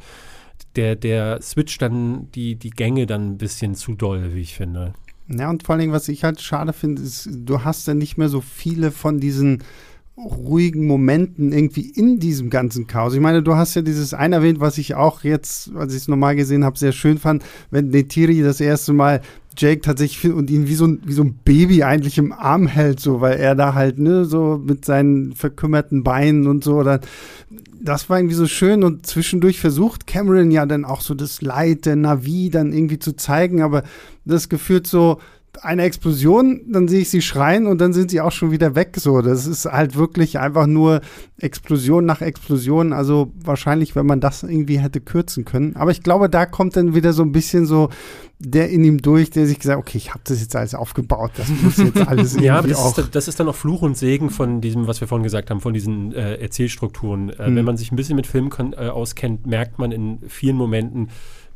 Der, der switcht dann die, die Gänge dann ein bisschen zu doll, wie ich finde. Ja, und vor allem, was ich halt schade finde, ist, du hast ja nicht mehr so viele von diesen ruhigen Momenten irgendwie in diesem ganzen Chaos. Ich meine, du hast ja dieses eine erwähnt, was ich auch jetzt, als ich es normal gesehen habe, sehr schön fand, wenn Netiri das erste Mal Jake tatsächlich und ihn wie so, ein, wie so ein Baby eigentlich im Arm hält, so, weil er da halt, ne, so mit seinen verkümmerten Beinen und so, oder das war irgendwie so schön und zwischendurch versucht Cameron ja dann auch so das Leid der Navi dann irgendwie zu zeigen, aber das gefühlt so, eine Explosion, dann sehe ich sie schreien und dann sind sie auch schon wieder weg. So, das ist halt wirklich einfach nur Explosion nach Explosion. Also wahrscheinlich, wenn man das irgendwie hätte kürzen können. Aber ich glaube, da kommt dann wieder so ein bisschen so der in ihm durch, der sich gesagt, okay, ich habe das jetzt alles aufgebaut, das muss jetzt alles irgendwie [LAUGHS] ja, aber das auch. Ist, das ist dann auch Fluch und Segen von diesem, was wir vorhin gesagt haben, von diesen äh, Erzählstrukturen. Äh, hm. Wenn man sich ein bisschen mit Film äh, auskennt, merkt man in vielen Momenten,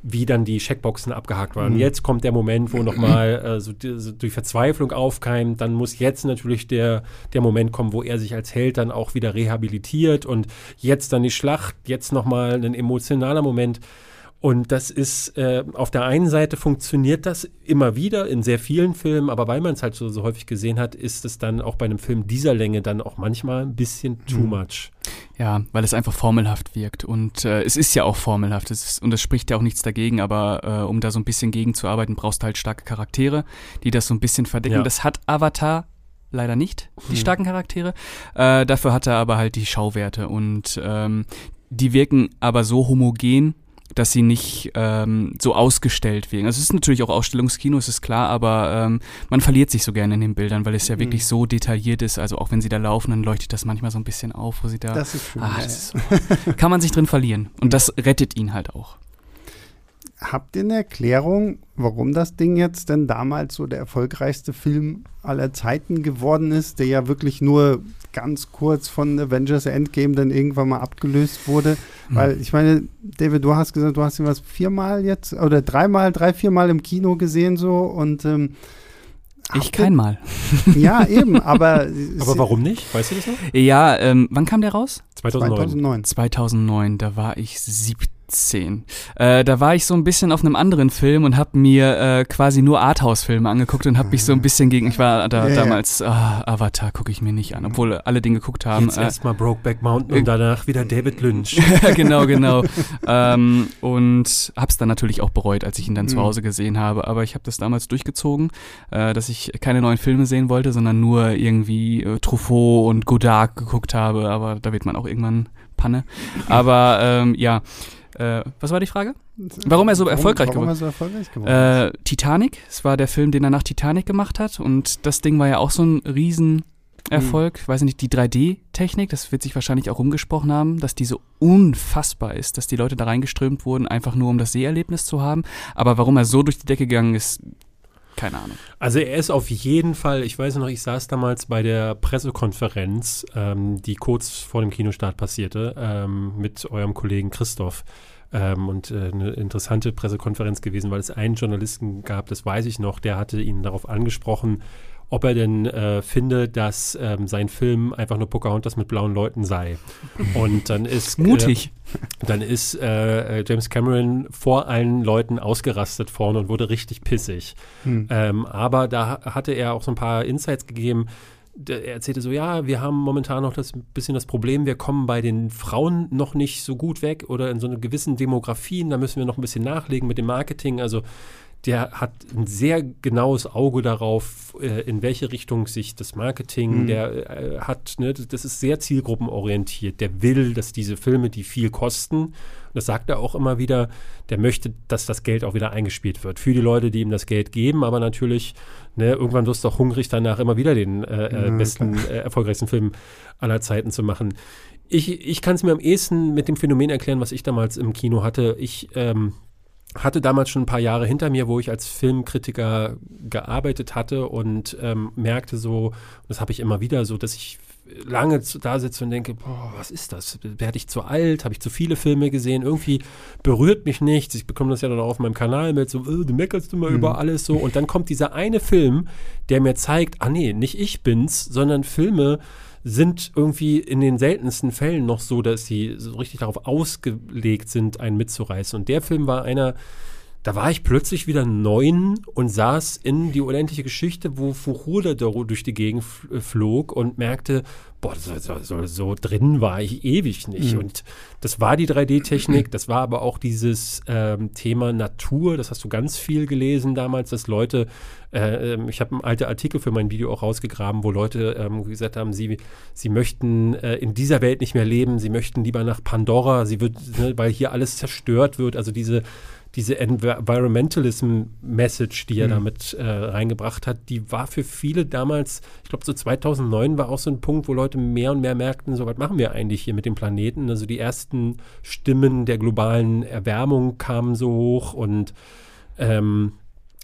wie dann die Checkboxen abgehakt waren. Mhm. Jetzt kommt der Moment, wo nochmal [CLEARS THROAT] äh, so, so durch Verzweiflung aufkeimt. Dann muss jetzt natürlich der, der Moment kommen, wo er sich als Held dann auch wieder rehabilitiert und jetzt dann die Schlacht, jetzt nochmal ein emotionaler Moment. Und das ist, äh, auf der einen Seite funktioniert das immer wieder in sehr vielen Filmen, aber weil man es halt so, so häufig gesehen hat, ist es dann auch bei einem Film dieser Länge dann auch manchmal ein bisschen too mhm. much. Ja, weil es einfach formelhaft wirkt. Und äh, es ist ja auch formelhaft. Es ist, und es spricht ja auch nichts dagegen, aber äh, um da so ein bisschen gegenzuarbeiten, brauchst du halt starke Charaktere, die das so ein bisschen verdecken. Ja. Das hat Avatar leider nicht, die hm. starken Charaktere. Äh, dafür hat er aber halt die Schauwerte und ähm, die wirken aber so homogen, dass sie nicht ähm, so ausgestellt wirken. Also es ist natürlich auch Ausstellungskino, es ist klar, aber ähm, man verliert sich so gerne in den Bildern, weil es ja wirklich mhm. so detailliert ist. Also auch wenn sie da laufen, dann leuchtet das manchmal so ein bisschen auf, wo sie da. Das ist schön. Ah, das ist so, kann man sich drin verlieren. Und das rettet ihn halt auch. Habt ihr eine Erklärung, warum das Ding jetzt denn damals so der erfolgreichste Film aller Zeiten geworden ist, der ja wirklich nur ganz kurz von Avengers Endgame dann irgendwann mal abgelöst wurde? Mhm. Weil ich meine, David, du hast gesagt, du hast ihn was viermal jetzt oder dreimal, drei, viermal im Kino gesehen so und ähm, ich keinmal. Ja, [LAUGHS] eben, aber. aber warum nicht? Weißt du das noch? Ja, ähm, wann kam der raus? 2009. 2009. 2009, da war ich 17 17. Äh, da war ich so ein bisschen auf einem anderen Film und habe mir äh, quasi nur Arthouse-Filme angeguckt und habe mich so ein bisschen gegen, ich war da ja, damals, ah, Avatar gucke ich mir nicht an, obwohl alle den geguckt haben. Jetzt äh, erstmal Brokeback Mountain und danach wieder David Lynch. [LAUGHS] genau, genau. [LAUGHS] ähm, und habe es dann natürlich auch bereut, als ich ihn dann mhm. zu Hause gesehen habe. Aber ich habe das damals durchgezogen, äh, dass ich keine neuen Filme sehen wollte, sondern nur irgendwie äh, Truffaut und Godard geguckt habe. Aber da wird man auch irgendwann Panne. Aber ähm, ja. Äh, was war die Frage? Warum er so warum, erfolgreich warum geworden ist? So äh, Titanic, es war der Film, den er nach Titanic gemacht hat und das Ding war ja auch so ein Riesenerfolg. Hm. Weiß ich nicht, die 3D-Technik, das wird sich wahrscheinlich auch rumgesprochen haben, dass die so unfassbar ist, dass die Leute da reingeströmt wurden, einfach nur um das Seherlebnis zu haben. Aber warum er so durch die Decke gegangen ist, keine Ahnung. Also er ist auf jeden Fall, ich weiß noch, ich saß damals bei der Pressekonferenz, ähm, die kurz vor dem Kinostart passierte, ähm, mit eurem Kollegen Christoph. Ähm, und äh, eine interessante Pressekonferenz gewesen, weil es einen Journalisten gab, das weiß ich noch, der hatte ihn darauf angesprochen, ob er denn äh, finde, dass ähm, sein Film einfach nur Pocahontas mit blauen Leuten sei. Und dann ist [LAUGHS] mutig. Äh, dann ist äh, äh, James Cameron vor allen Leuten ausgerastet vorne und wurde richtig pissig. Hm. Ähm, aber da hatte er auch so ein paar Insights gegeben. Er erzählte so, ja, wir haben momentan noch das bisschen das Problem, wir kommen bei den Frauen noch nicht so gut weg oder in so einer gewissen Demografien, da müssen wir noch ein bisschen nachlegen mit dem Marketing. Also der hat ein sehr genaues Auge darauf, äh, in welche Richtung sich das Marketing, mhm. der äh, hat, ne, das ist sehr zielgruppenorientiert. Der will, dass diese Filme, die viel kosten, das sagt er auch immer wieder, der möchte, dass das Geld auch wieder eingespielt wird. Für die Leute, die ihm das Geld geben, aber natürlich, ne, irgendwann wirst du auch hungrig danach, immer wieder den äh, mhm, besten, äh, erfolgreichsten Film aller Zeiten zu machen. Ich, ich kann es mir am ehesten mit dem Phänomen erklären, was ich damals im Kino hatte. Ich ähm, hatte damals schon ein paar Jahre hinter mir, wo ich als Filmkritiker gearbeitet hatte und ähm, merkte so, das habe ich immer wieder so, dass ich lange da sitze und denke, boah, was ist das? Werde ich zu alt? Habe ich zu viele Filme gesehen? Irgendwie berührt mich nichts. Ich bekomme das ja dann auch auf meinem Kanal mit, so, äh, du meckerst immer mhm. über alles so. Und dann kommt dieser eine Film, der mir zeigt, ah nee, nicht ich bin's, sondern Filme, sind irgendwie in den seltensten Fällen noch so, dass sie so richtig darauf ausgelegt sind, einen mitzureißen. Und der Film war einer, da war ich plötzlich wieder neun und saß in die unendliche Geschichte, wo Furuda durch die Gegend flog und merkte, boah, so, so, so, so drin war ich ewig nicht. Mhm. Und das war die 3D-Technik, das war aber auch dieses ähm, Thema Natur, das hast du ganz viel gelesen damals, dass Leute, äh, ähm, ich habe einen alten Artikel für mein Video auch rausgegraben, wo Leute ähm, gesagt haben, sie, sie möchten äh, in dieser Welt nicht mehr leben, sie möchten lieber nach Pandora, sie wird, ne, weil hier alles zerstört wird, also diese diese Environmentalism-Message, die er mhm. damit äh, reingebracht hat, die war für viele damals, ich glaube so 2009 war auch so ein Punkt, wo Leute mehr und mehr merkten, so was machen wir eigentlich hier mit dem Planeten. Also die ersten Stimmen der globalen Erwärmung kamen so hoch und ähm,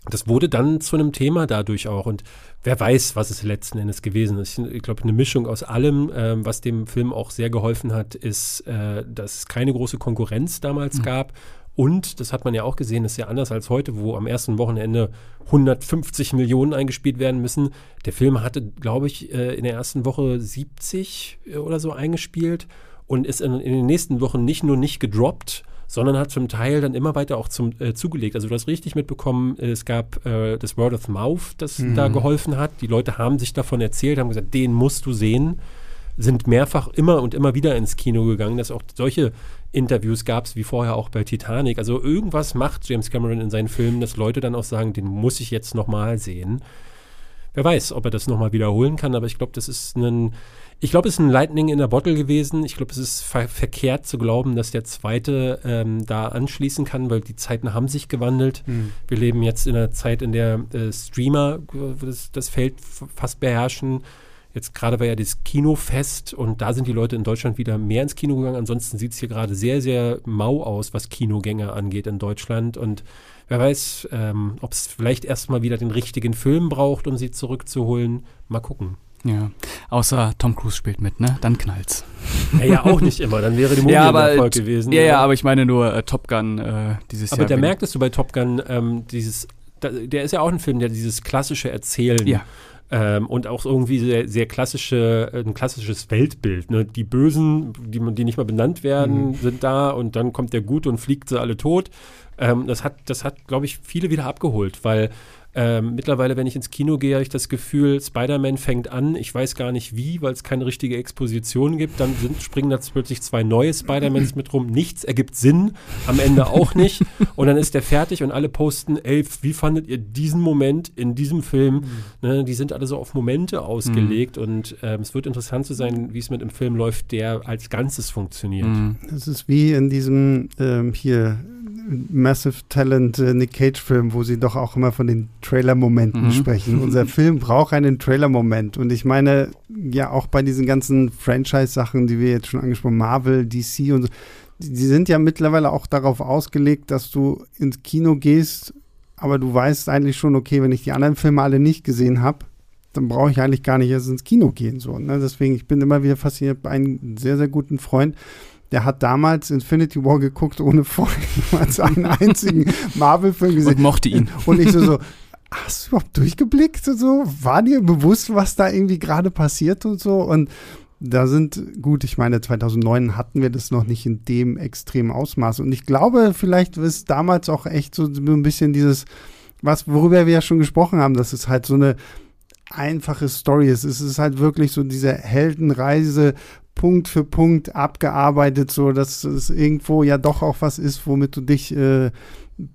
das wurde dann zu einem Thema dadurch auch. Und wer weiß, was es letzten Endes gewesen ist. Ich glaube, eine Mischung aus allem, ähm, was dem Film auch sehr geholfen hat, ist, äh, dass es keine große Konkurrenz damals mhm. gab und, das hat man ja auch gesehen, ist ja anders als heute, wo am ersten Wochenende 150 Millionen eingespielt werden müssen. Der Film hatte, glaube ich, äh, in der ersten Woche 70 äh, oder so eingespielt und ist in, in den nächsten Wochen nicht nur nicht gedroppt, sondern hat zum Teil dann immer weiter auch zum, äh, zugelegt. Also du hast richtig mitbekommen, es gab äh, das Word of Mouth, das mhm. da geholfen hat. Die Leute haben sich davon erzählt, haben gesagt, den musst du sehen sind mehrfach immer und immer wieder ins Kino gegangen, dass auch solche Interviews gab es wie vorher auch bei Titanic. Also irgendwas macht James Cameron in seinen Filmen, dass Leute dann auch sagen, den muss ich jetzt nochmal sehen. Wer weiß, ob er das nochmal wiederholen kann, aber ich glaube, das ist ein, ich glaube, es ist ein Lightning in der Bottle gewesen. Ich glaube, es ist ver verkehrt zu glauben, dass der zweite ähm, da anschließen kann, weil die Zeiten haben sich gewandelt. Mhm. Wir leben jetzt in einer Zeit, in der äh, Streamer das, das Feld fast beherrschen Jetzt gerade war ja das Kinofest und da sind die Leute in Deutschland wieder mehr ins Kino gegangen. Ansonsten sieht es hier gerade sehr, sehr mau aus, was Kinogänger angeht in Deutschland. Und wer weiß, ähm, ob es vielleicht erstmal wieder den richtigen Film braucht, um sie zurückzuholen. Mal gucken. Ja, außer Tom Cruise spielt mit, ne? Dann knallt's. Ja, ja auch nicht immer. Dann wäre die Movie [LAUGHS] ja, aber, Erfolg gewesen. Ja, ja, aber ich meine nur äh, Top Gun äh, dieses aber Jahr. Aber da merktest du bei Top Gun ähm, dieses, da, der ist ja auch ein Film, der dieses klassische Erzählen ja. Ähm, und auch irgendwie sehr, sehr klassische, ein klassisches Weltbild. Ne? Die Bösen, die, die nicht mal benannt werden, mhm. sind da und dann kommt der Gute und fliegt sie alle tot. Ähm, das hat, das hat, glaube ich, viele wieder abgeholt, weil ähm, mittlerweile, wenn ich ins Kino gehe, habe ich das Gefühl, Spider-Man fängt an. Ich weiß gar nicht wie, weil es keine richtige Exposition gibt. Dann sind, springen da plötzlich zwei neue Spider-Mans mit rum. Nichts ergibt Sinn. Am Ende auch nicht. Und dann ist der fertig und alle posten, ey, wie fandet ihr diesen Moment in diesem Film? Mhm. Ne, die sind alle so auf Momente ausgelegt. Mhm. Und ähm, es wird interessant zu sein, wie es mit einem Film läuft, der als Ganzes funktioniert. Mhm. Das ist wie in diesem ähm, hier Massive Talent äh, Nick Cage-Film, wo sie doch auch immer von den Trailer-Momenten mhm. sprechen. [LAUGHS] Unser Film braucht einen Trailer-Moment. Und ich meine, ja, auch bei diesen ganzen Franchise-Sachen, die wir jetzt schon angesprochen haben, Marvel, DC und so, die, die sind ja mittlerweile auch darauf ausgelegt, dass du ins Kino gehst, aber du weißt eigentlich schon, okay, wenn ich die anderen Filme alle nicht gesehen habe, dann brauche ich eigentlich gar nicht erst ins Kino gehen. So, ne? Deswegen, ich bin immer wieder fasziniert bei einem sehr, sehr guten Freund, der hat damals Infinity War geguckt, ohne vorher [LAUGHS] einen einzigen Marvel-Film gesehen. Und mochte ihn. Und ich so, so hast du überhaupt durchgeblickt und so? War dir bewusst, was da irgendwie gerade passiert und so? Und da sind, gut, ich meine, 2009 hatten wir das noch nicht in dem extremen Ausmaß. Und ich glaube, vielleicht ist damals auch echt so ein bisschen dieses, was, worüber wir ja schon gesprochen haben, dass es halt so eine einfache Story ist. Es ist halt wirklich so diese Heldenreise Punkt für Punkt abgearbeitet, so dass es irgendwo ja doch auch was ist, womit du dich äh,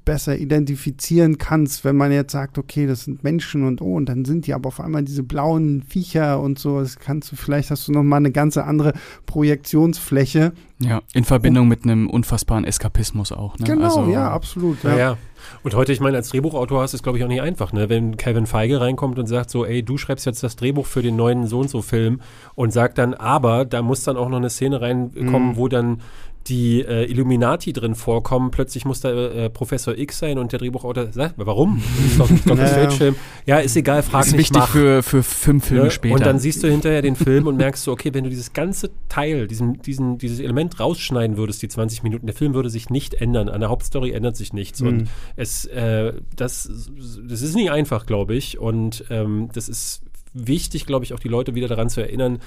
besser identifizieren kannst, wenn man jetzt sagt, okay, das sind Menschen und oh, und dann sind die aber auf einmal diese blauen Viecher und so, das kannst du, vielleicht hast du noch mal eine ganz andere Projektionsfläche. Ja, in Verbindung und, mit einem unfassbaren Eskapismus auch. Ne? Genau, also, ja, absolut. Ja. ja. Und heute, ich meine, als Drehbuchautor hast du es, glaube ich, auch nicht einfach, ne? Wenn Kevin Feige reinkommt und sagt so, ey, du schreibst jetzt das Drehbuch für den neuen so und so Film und sagt dann, aber da muss dann auch noch eine Szene reinkommen, mhm. wo dann die äh, Illuminati drin vorkommen. Plötzlich muss da äh, Professor X sein und der Drehbuchautor sagt, warum? ist doch, ist doch ein Fake-Film. Ja, ist egal, frag ist mich wichtig für, für fünf Filme ja? später. Und dann siehst du hinterher den Film und merkst so, okay, wenn du dieses ganze Teil, diesen, diesen, dieses Element rausschneiden würdest, die 20 Minuten, der Film würde sich nicht ändern. An der Hauptstory ändert sich nichts. Mhm. Und es, äh, das, das ist nicht einfach, glaube ich. Und ähm, das ist wichtig, glaube ich, auch die Leute wieder daran zu erinnern,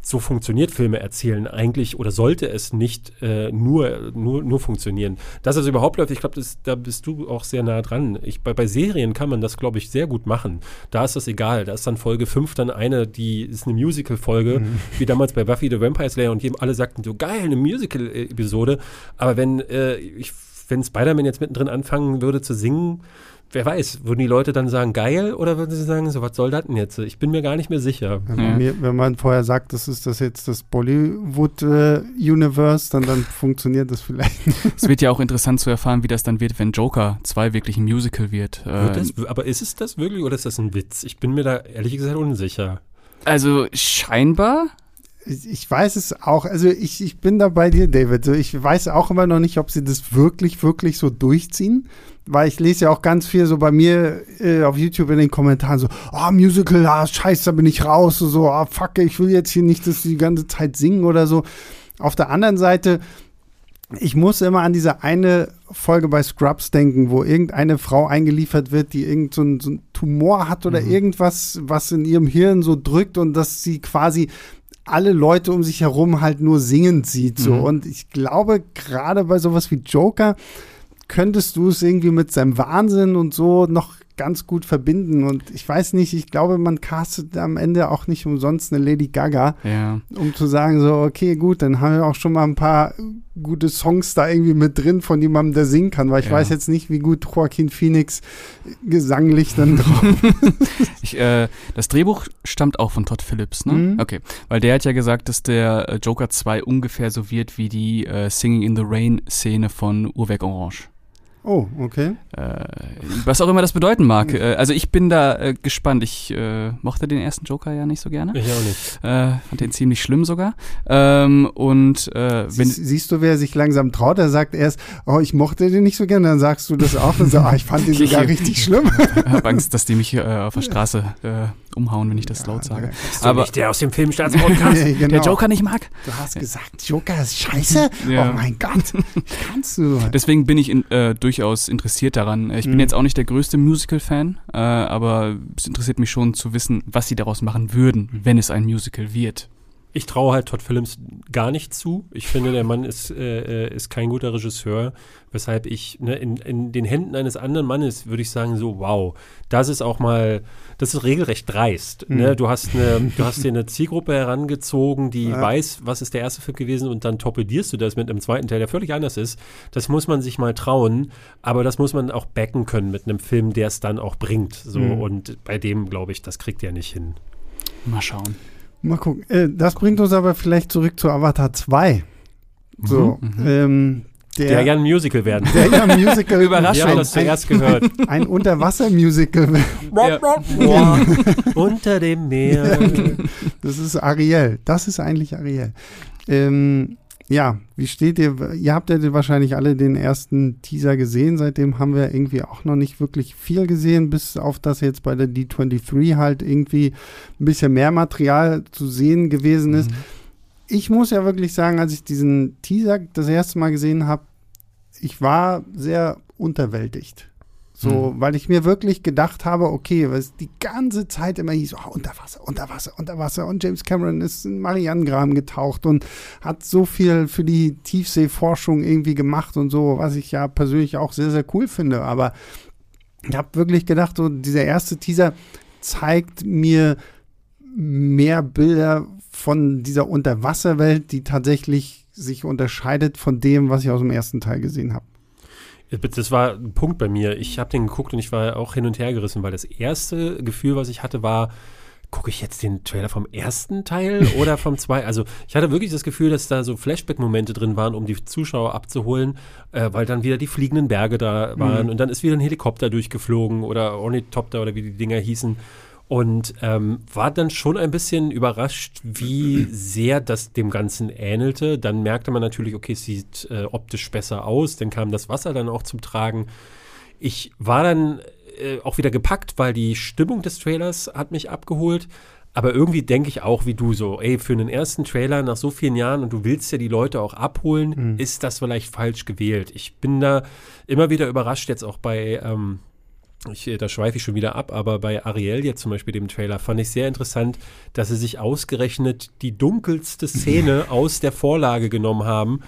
so funktioniert Filme erzählen eigentlich oder sollte es nicht äh, nur, nur, nur funktionieren. Dass es überhaupt läuft, ich glaube, da bist du auch sehr nah dran. Ich, bei, bei Serien kann man das, glaube ich, sehr gut machen. Da ist das egal. Da ist dann Folge 5 dann eine, die ist eine Musical-Folge, mhm. wie damals bei Buffy the Vampire Slayer und jedem alle sagten so, geil, eine Musical-Episode. Aber wenn, äh, ich, wenn Spider-Man jetzt mittendrin anfangen würde zu singen, wer weiß, würden die Leute dann sagen, geil, oder würden sie sagen, so, was soll das denn jetzt? Ich bin mir gar nicht mehr sicher. Wenn man, mir, wenn man vorher sagt, das ist das jetzt das Bollywood-Universe, dann, dann funktioniert das vielleicht. es wird ja auch interessant zu erfahren, wie das dann wird, wenn Joker 2 wirklich ein Musical wird. wird das, aber ist es das wirklich oder ist das ein Witz? Ich bin mir da ehrlich gesagt unsicher. Also scheinbar ich weiß es auch, also ich, ich bin da bei dir, David. Ich weiß auch immer noch nicht, ob sie das wirklich, wirklich so durchziehen weil ich lese ja auch ganz viel so bei mir äh, auf YouTube in den Kommentaren so, ah, oh, Musical, ah, scheiße, da bin ich raus, so, so ah, fuck, ich will jetzt hier nicht das die ganze Zeit singen oder so. Auf der anderen Seite, ich muss immer an diese eine Folge bei Scrubs denken, wo irgendeine Frau eingeliefert wird, die irgend so einen, so einen Tumor hat oder mhm. irgendwas, was in ihrem Hirn so drückt und dass sie quasi alle Leute um sich herum halt nur singend sieht. So. Mhm. Und ich glaube, gerade bei sowas wie Joker, könntest du es irgendwie mit seinem Wahnsinn und so noch ganz gut verbinden. Und ich weiß nicht, ich glaube, man castet am Ende auch nicht umsonst eine Lady Gaga, ja. um zu sagen, so, okay, gut, dann haben wir auch schon mal ein paar gute Songs da irgendwie mit drin von jemandem, der singen kann, weil ich ja. weiß jetzt nicht, wie gut Joaquin Phoenix gesanglich dann [LAUGHS] drauf ich, äh, Das Drehbuch stammt auch von Todd Phillips, ne? Mhm. Okay, weil der hat ja gesagt, dass der äh, Joker 2 ungefähr so wird wie die äh, Singing in the Rain Szene von Uhrwerk Orange. Oh, okay. Äh, was auch immer das bedeuten mag. Äh, also ich bin da äh, gespannt. Ich äh, mochte den ersten Joker ja nicht so gerne. Ich auch nicht. Äh, fand den ziemlich schlimm sogar. Ähm, und äh, wenn Sie, siehst du, wer sich langsam traut, der sagt erst, oh, ich mochte den nicht so gerne, dann sagst du das auch und so, oh, ich fand den [LAUGHS] sogar richtig schlimm. Ich habe Angst, dass die mich auf der Straße umhauen, wenn ich das ja, laut sage. Aber nicht der aus dem Filmstarts-Podcast, [LAUGHS] genau. der Joker nicht mag. Du hast gesagt, Joker ist [LAUGHS] scheiße? ja. Oh mein Gott, [LAUGHS] kannst du. Deswegen bin ich in, äh, durchaus interessiert daran. Ich bin mhm. jetzt auch nicht der größte Musical-Fan, äh, aber es interessiert mich schon zu wissen, was sie daraus machen würden, wenn es ein Musical wird. Ich traue halt Todd Phillips gar nicht zu. Ich finde, der Mann ist, äh, äh, ist kein guter Regisseur, weshalb ich ne, in, in den Händen eines anderen Mannes würde ich sagen, so, wow, das ist auch mal, das ist regelrecht dreist. Ne? Mhm. Ne? Du, hast eine, du hast dir eine Zielgruppe herangezogen, die ja. weiß, was ist der erste Film gewesen und dann torpedierst du das mit einem zweiten Teil, der völlig anders ist. Das muss man sich mal trauen, aber das muss man auch backen können mit einem Film, der es dann auch bringt. So, mhm. Und bei dem, glaube ich, das kriegt er nicht hin. Mal schauen. Mal gucken. Äh, das bringt uns aber vielleicht zurück zu Avatar 2. So, mhm. ähm, der, der, ja ein Musical werden. Der ja ein Musical. [LAUGHS] Überraschung. Das zuerst gehört. Ein Unterwasser-Musical. [LAUGHS] Unter dem Meer. [LAUGHS] Das ist Ariel. Das ist eigentlich Ariel. Ähm, ja, wie steht ihr? Ihr habt ja wahrscheinlich alle den ersten Teaser gesehen. Seitdem haben wir irgendwie auch noch nicht wirklich viel gesehen, bis auf das jetzt bei der D23 halt irgendwie ein bisschen mehr Material zu sehen gewesen ist. Mhm. Ich muss ja wirklich sagen, als ich diesen Teaser das erste Mal gesehen habe, ich war sehr unterwältigt. So, mhm. weil ich mir wirklich gedacht habe, okay, was die ganze Zeit immer hieß, oh, unter Wasser, unter Wasser, unter Wasser. Und James Cameron ist in Marianengraben getaucht und hat so viel für die Tiefseeforschung irgendwie gemacht und so, was ich ja persönlich auch sehr, sehr cool finde. Aber ich habe wirklich gedacht, so dieser erste Teaser zeigt mir mehr Bilder von dieser Unterwasserwelt, die tatsächlich sich unterscheidet von dem, was ich aus dem ersten Teil gesehen habe. Das war ein Punkt bei mir. Ich habe den geguckt und ich war auch hin und her gerissen, weil das erste Gefühl, was ich hatte, war, gucke ich jetzt den Trailer vom ersten Teil oder vom [LAUGHS] zweiten? Also ich hatte wirklich das Gefühl, dass da so Flashback-Momente drin waren, um die Zuschauer abzuholen, äh, weil dann wieder die fliegenden Berge da waren mhm. und dann ist wieder ein Helikopter durchgeflogen oder Ornithopter oder wie die Dinger hießen. Und ähm, war dann schon ein bisschen überrascht, wie sehr das dem Ganzen ähnelte. Dann merkte man natürlich, okay, es sieht äh, optisch besser aus. Dann kam das Wasser dann auch zum Tragen. Ich war dann äh, auch wieder gepackt, weil die Stimmung des Trailers hat mich abgeholt. Aber irgendwie denke ich auch wie du so, ey, für einen ersten Trailer nach so vielen Jahren und du willst ja die Leute auch abholen, mhm. ist das vielleicht falsch gewählt. Ich bin da immer wieder überrascht, jetzt auch bei ähm, ich, da schweife ich schon wieder ab, aber bei Ariel jetzt zum Beispiel, dem Trailer, fand ich sehr interessant, dass sie sich ausgerechnet die dunkelste Szene [LAUGHS] aus der Vorlage genommen haben,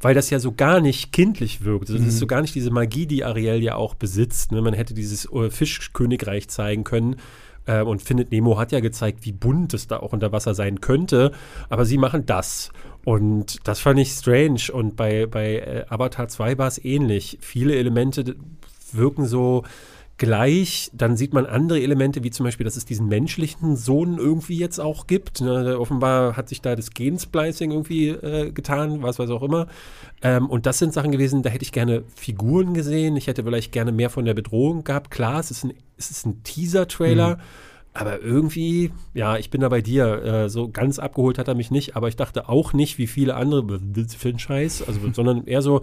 weil das ja so gar nicht kindlich wirkt. Also das ist so mhm. gar nicht diese Magie, die Ariel ja auch besitzt. Ne? Man hätte dieses äh, Fischkönigreich zeigen können. Äh, und Findet Nemo hat ja gezeigt, wie bunt es da auch unter Wasser sein könnte. Aber sie machen das. Und das fand ich strange. Und bei, bei äh, Avatar 2 war es ähnlich. Viele Elemente wirken so gleich. Dann sieht man andere Elemente, wie zum Beispiel, dass es diesen menschlichen Sohn irgendwie jetzt auch gibt. Ne? Offenbar hat sich da das Gensplicing irgendwie äh, getan, was weiß auch immer. Ähm, und das sind Sachen gewesen, da hätte ich gerne Figuren gesehen. Ich hätte vielleicht gerne mehr von der Bedrohung gehabt. Klar, es ist ein, es ist ein Teaser-Trailer. Mhm. Aber irgendwie, ja, ich bin da bei dir. Äh, so ganz abgeholt hat er mich nicht, aber ich dachte auch nicht, wie viele andere [LAUGHS] für einen Scheiß, also, sondern eher so,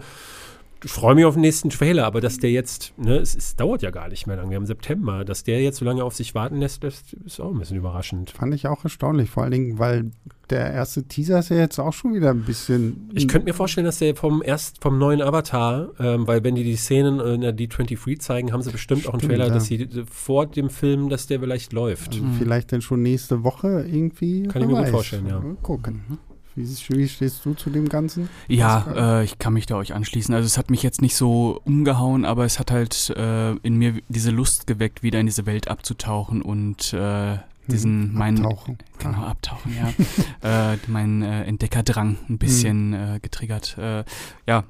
ich freue mich auf den nächsten Trailer, aber dass der jetzt, ne, es, es, dauert ja gar nicht mehr lange, wir haben September, dass der jetzt so lange auf sich warten lässt, das ist auch ein bisschen überraschend. Fand ich auch erstaunlich, vor allen Dingen, weil der erste Teaser ist ja jetzt auch schon wieder ein bisschen. Ich könnte mir vorstellen, dass der vom erst vom neuen Avatar, ähm, weil wenn die die Szenen in der D23 zeigen, haben sie bestimmt Stimmt, auch einen Trailer, ja. dass sie vor dem Film, dass der vielleicht läuft. Also mhm. Vielleicht dann schon nächste Woche irgendwie. Kann ich mir gut vorstellen, ja. Mal gucken. Mhm. Wie, wie, stehst du zu dem Ganzen? Ja, äh, ich kann mich da euch anschließen. Also es hat mich jetzt nicht so umgehauen, aber es hat halt äh, in mir diese Lust geweckt, wieder in diese Welt abzutauchen und äh, diesen hm, meinen abtauchen. genau ah. abtauchen ja [LAUGHS] äh, meinen äh, Entdeckerdrang ein bisschen hm. äh, getriggert äh, ja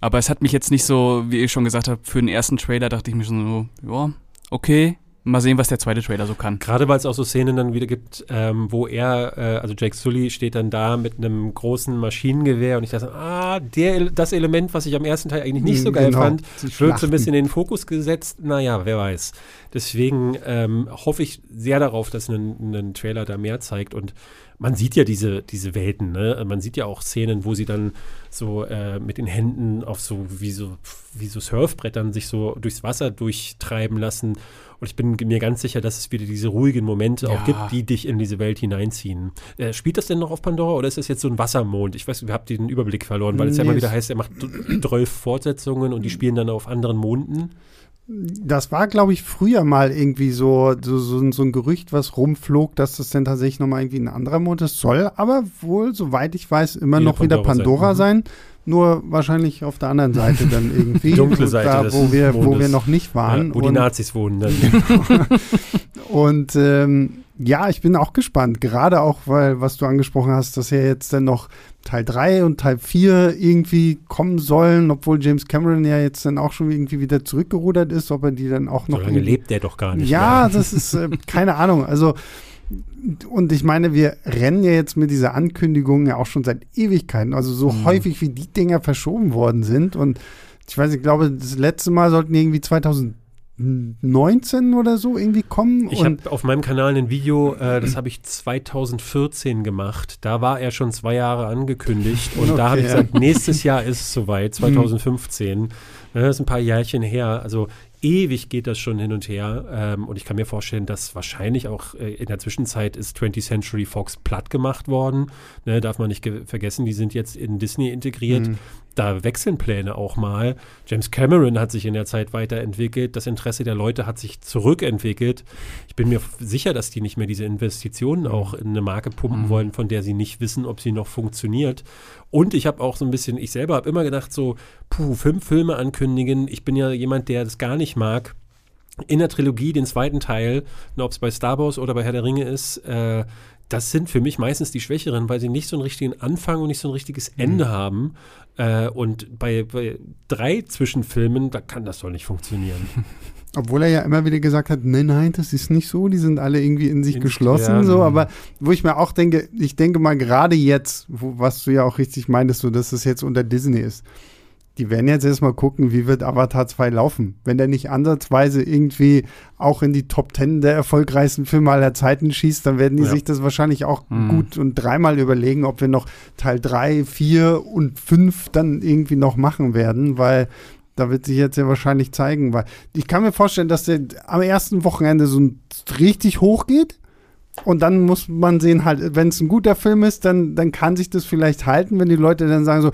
aber es hat mich jetzt nicht so wie ich schon gesagt habe für den ersten Trailer dachte ich mir schon so ja okay Mal sehen, was der zweite Trailer so kann. Gerade weil es auch so Szenen dann wieder gibt, ähm, wo er, äh, also Jake Sully steht dann da mit einem großen Maschinengewehr und ich dachte, ah, der, das Element, was ich am ersten Teil eigentlich nicht so geil genau, fand, wird so ein bisschen in den Fokus gesetzt. Naja, wer weiß. Deswegen ähm, hoffe ich sehr darauf, dass ein, ein Trailer da mehr zeigt und man sieht ja diese, diese Welten, ne? Man sieht ja auch Szenen, wo sie dann so äh, mit den Händen auf so wie so, wie so Surfbrettern sich so durchs Wasser durchtreiben lassen. Und ich bin mir ganz sicher, dass es wieder diese ruhigen Momente ja. auch gibt, die dich in diese Welt hineinziehen. Äh, spielt das denn noch auf Pandora oder ist das jetzt so ein Wassermond? Ich weiß, wir haben den Überblick verloren, weil es ja immer wieder heißt, er macht 12 Fortsetzungen und die spielen dann auf anderen Monden das war, glaube ich, früher mal irgendwie so, so, so, so, ein Gerücht, was rumflog, dass das dann tatsächlich nochmal irgendwie ein anderer Mond ist. Soll aber wohl, soweit ich weiß, immer wieder noch Pandora wieder Pandora sein. Mhm. sein. Nur wahrscheinlich auf der anderen Seite dann [LAUGHS] irgendwie. Dunkle Seite. Da, wo wir, wo wir noch nicht waren. Ja, wo und, die Nazis wohnen dann. [LAUGHS] und ähm, ja, ich bin auch gespannt. Gerade auch, weil, was du angesprochen hast, dass ja jetzt dann noch Teil 3 und Teil 4 irgendwie kommen sollen, obwohl James Cameron ja jetzt dann auch schon irgendwie wieder zurückgerudert ist, ob er die dann auch noch. So lange lebt der doch gar nicht. Ja, mehr. das ist äh, keine Ahnung. Also, und ich meine, wir rennen ja jetzt mit dieser Ankündigung ja auch schon seit Ewigkeiten. Also, so mhm. häufig wie die Dinger verschoben worden sind. Und ich weiß, ich glaube, das letzte Mal sollten irgendwie 2000 19 oder so irgendwie kommen. Ich habe auf meinem Kanal ein Video, äh, das habe ich 2014 gemacht. Da war er schon zwei Jahre angekündigt und okay, da habe ich gesagt, nächstes Jahr ist es soweit, 2015. [LAUGHS] Mhm. Das ist ein paar Jährchen her. Also ewig geht das schon hin und her. Ähm, und ich kann mir vorstellen, dass wahrscheinlich auch äh, in der Zwischenzeit ist 20th Century Fox platt gemacht worden. Ne, darf man nicht vergessen, die sind jetzt in Disney integriert. Mhm. da wechseln Pläne auch mal. James Cameron hat sich in der Zeit weiterentwickelt. Das Interesse der Leute hat sich zurückentwickelt. Ich bin mir sicher, dass die nicht mehr diese Investitionen auch in eine Marke pumpen mhm. wollen, von der sie nicht wissen, ob sie noch funktioniert. Und ich habe auch so ein bisschen, ich selber habe immer gedacht, so, puh, fünf Filme ankündigen. Ich bin ja jemand, der das gar nicht mag. In der Trilogie, den zweiten Teil, ob es bei Star Wars oder bei Herr der Ringe ist, äh, das sind für mich meistens die Schwächeren, weil sie nicht so einen richtigen Anfang und nicht so ein richtiges Ende mhm. haben. Äh, und bei, bei, drei Zwischenfilmen, da kann das doch nicht funktionieren. [LAUGHS] Obwohl er ja immer wieder gesagt hat, nein, nein, das ist nicht so, die sind alle irgendwie in sich in, geschlossen, ja, so, aber wo ich mir auch denke, ich denke mal gerade jetzt, wo, was du ja auch richtig meintest, so, dass es jetzt unter Disney ist die werden jetzt erstmal gucken, wie wird Avatar 2 laufen. Wenn der nicht ansatzweise irgendwie auch in die Top 10 der erfolgreichsten Filme aller Zeiten schießt, dann werden die ja. sich das wahrscheinlich auch mhm. gut und dreimal überlegen, ob wir noch Teil 3, 4 und 5 dann irgendwie noch machen werden, weil da wird sich jetzt ja wahrscheinlich zeigen, weil ich kann mir vorstellen, dass der am ersten Wochenende so richtig hoch geht. Und dann muss man sehen, halt, wenn es ein guter Film ist, dann, dann kann sich das vielleicht halten, wenn die Leute dann sagen so,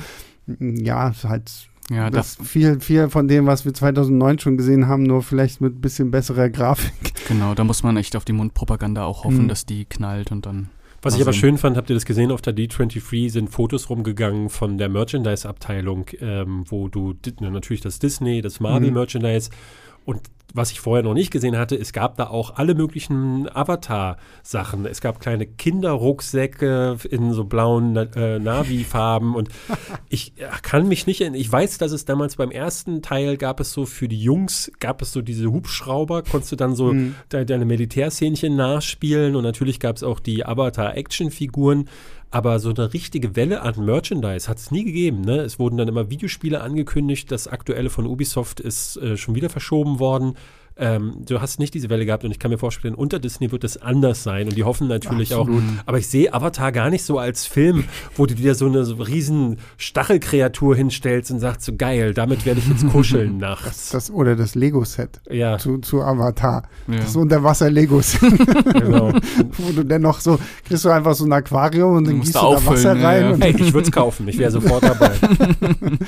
ja, halt ja, das viel, viel von dem, was wir 2009 schon gesehen haben, nur vielleicht mit ein bisschen besserer Grafik. Genau, da muss man echt auf die Mundpropaganda auch hoffen, mhm. dass die knallt und dann. Was ich aber schön fand, habt ihr das gesehen, auf der D23 sind Fotos rumgegangen von der Merchandise-Abteilung, ähm, wo du natürlich das Disney, das Marvel-Merchandise mhm. und was ich vorher noch nicht gesehen hatte, es gab da auch alle möglichen Avatar-Sachen. Es gab kleine Kinderrucksäcke in so blauen äh, Navi-Farben und [LAUGHS] ich kann mich nicht, ich weiß, dass es damals beim ersten Teil gab es so für die Jungs, gab es so diese Hubschrauber, konntest du dann so mhm. de deine Militärszänchen nachspielen und natürlich gab es auch die Avatar-Action-Figuren. Aber so eine richtige Welle an Merchandise hat es nie gegeben. Ne? Es wurden dann immer Videospiele angekündigt. Das aktuelle von Ubisoft ist äh, schon wieder verschoben worden. Ähm, du hast nicht diese Welle gehabt und ich kann mir vorstellen, unter Disney wird es anders sein und die hoffen natürlich Absolut. auch. Aber ich sehe Avatar gar nicht so als Film, wo du dir so eine so riesen Stachelkreatur hinstellst und sagst so geil, damit werde ich jetzt [LAUGHS] kuscheln nachts. Das, das, oder das Lego-Set ja. zu, zu Avatar. Ja. Das Unterwasser-Legos. [LAUGHS] genau. [LAUGHS] wo du dann noch so, kriegst du einfach so ein Aquarium und dann gießt du da Wasser rein. Ja, ja. Hey, ich würde es kaufen, ich wäre sofort dabei. dann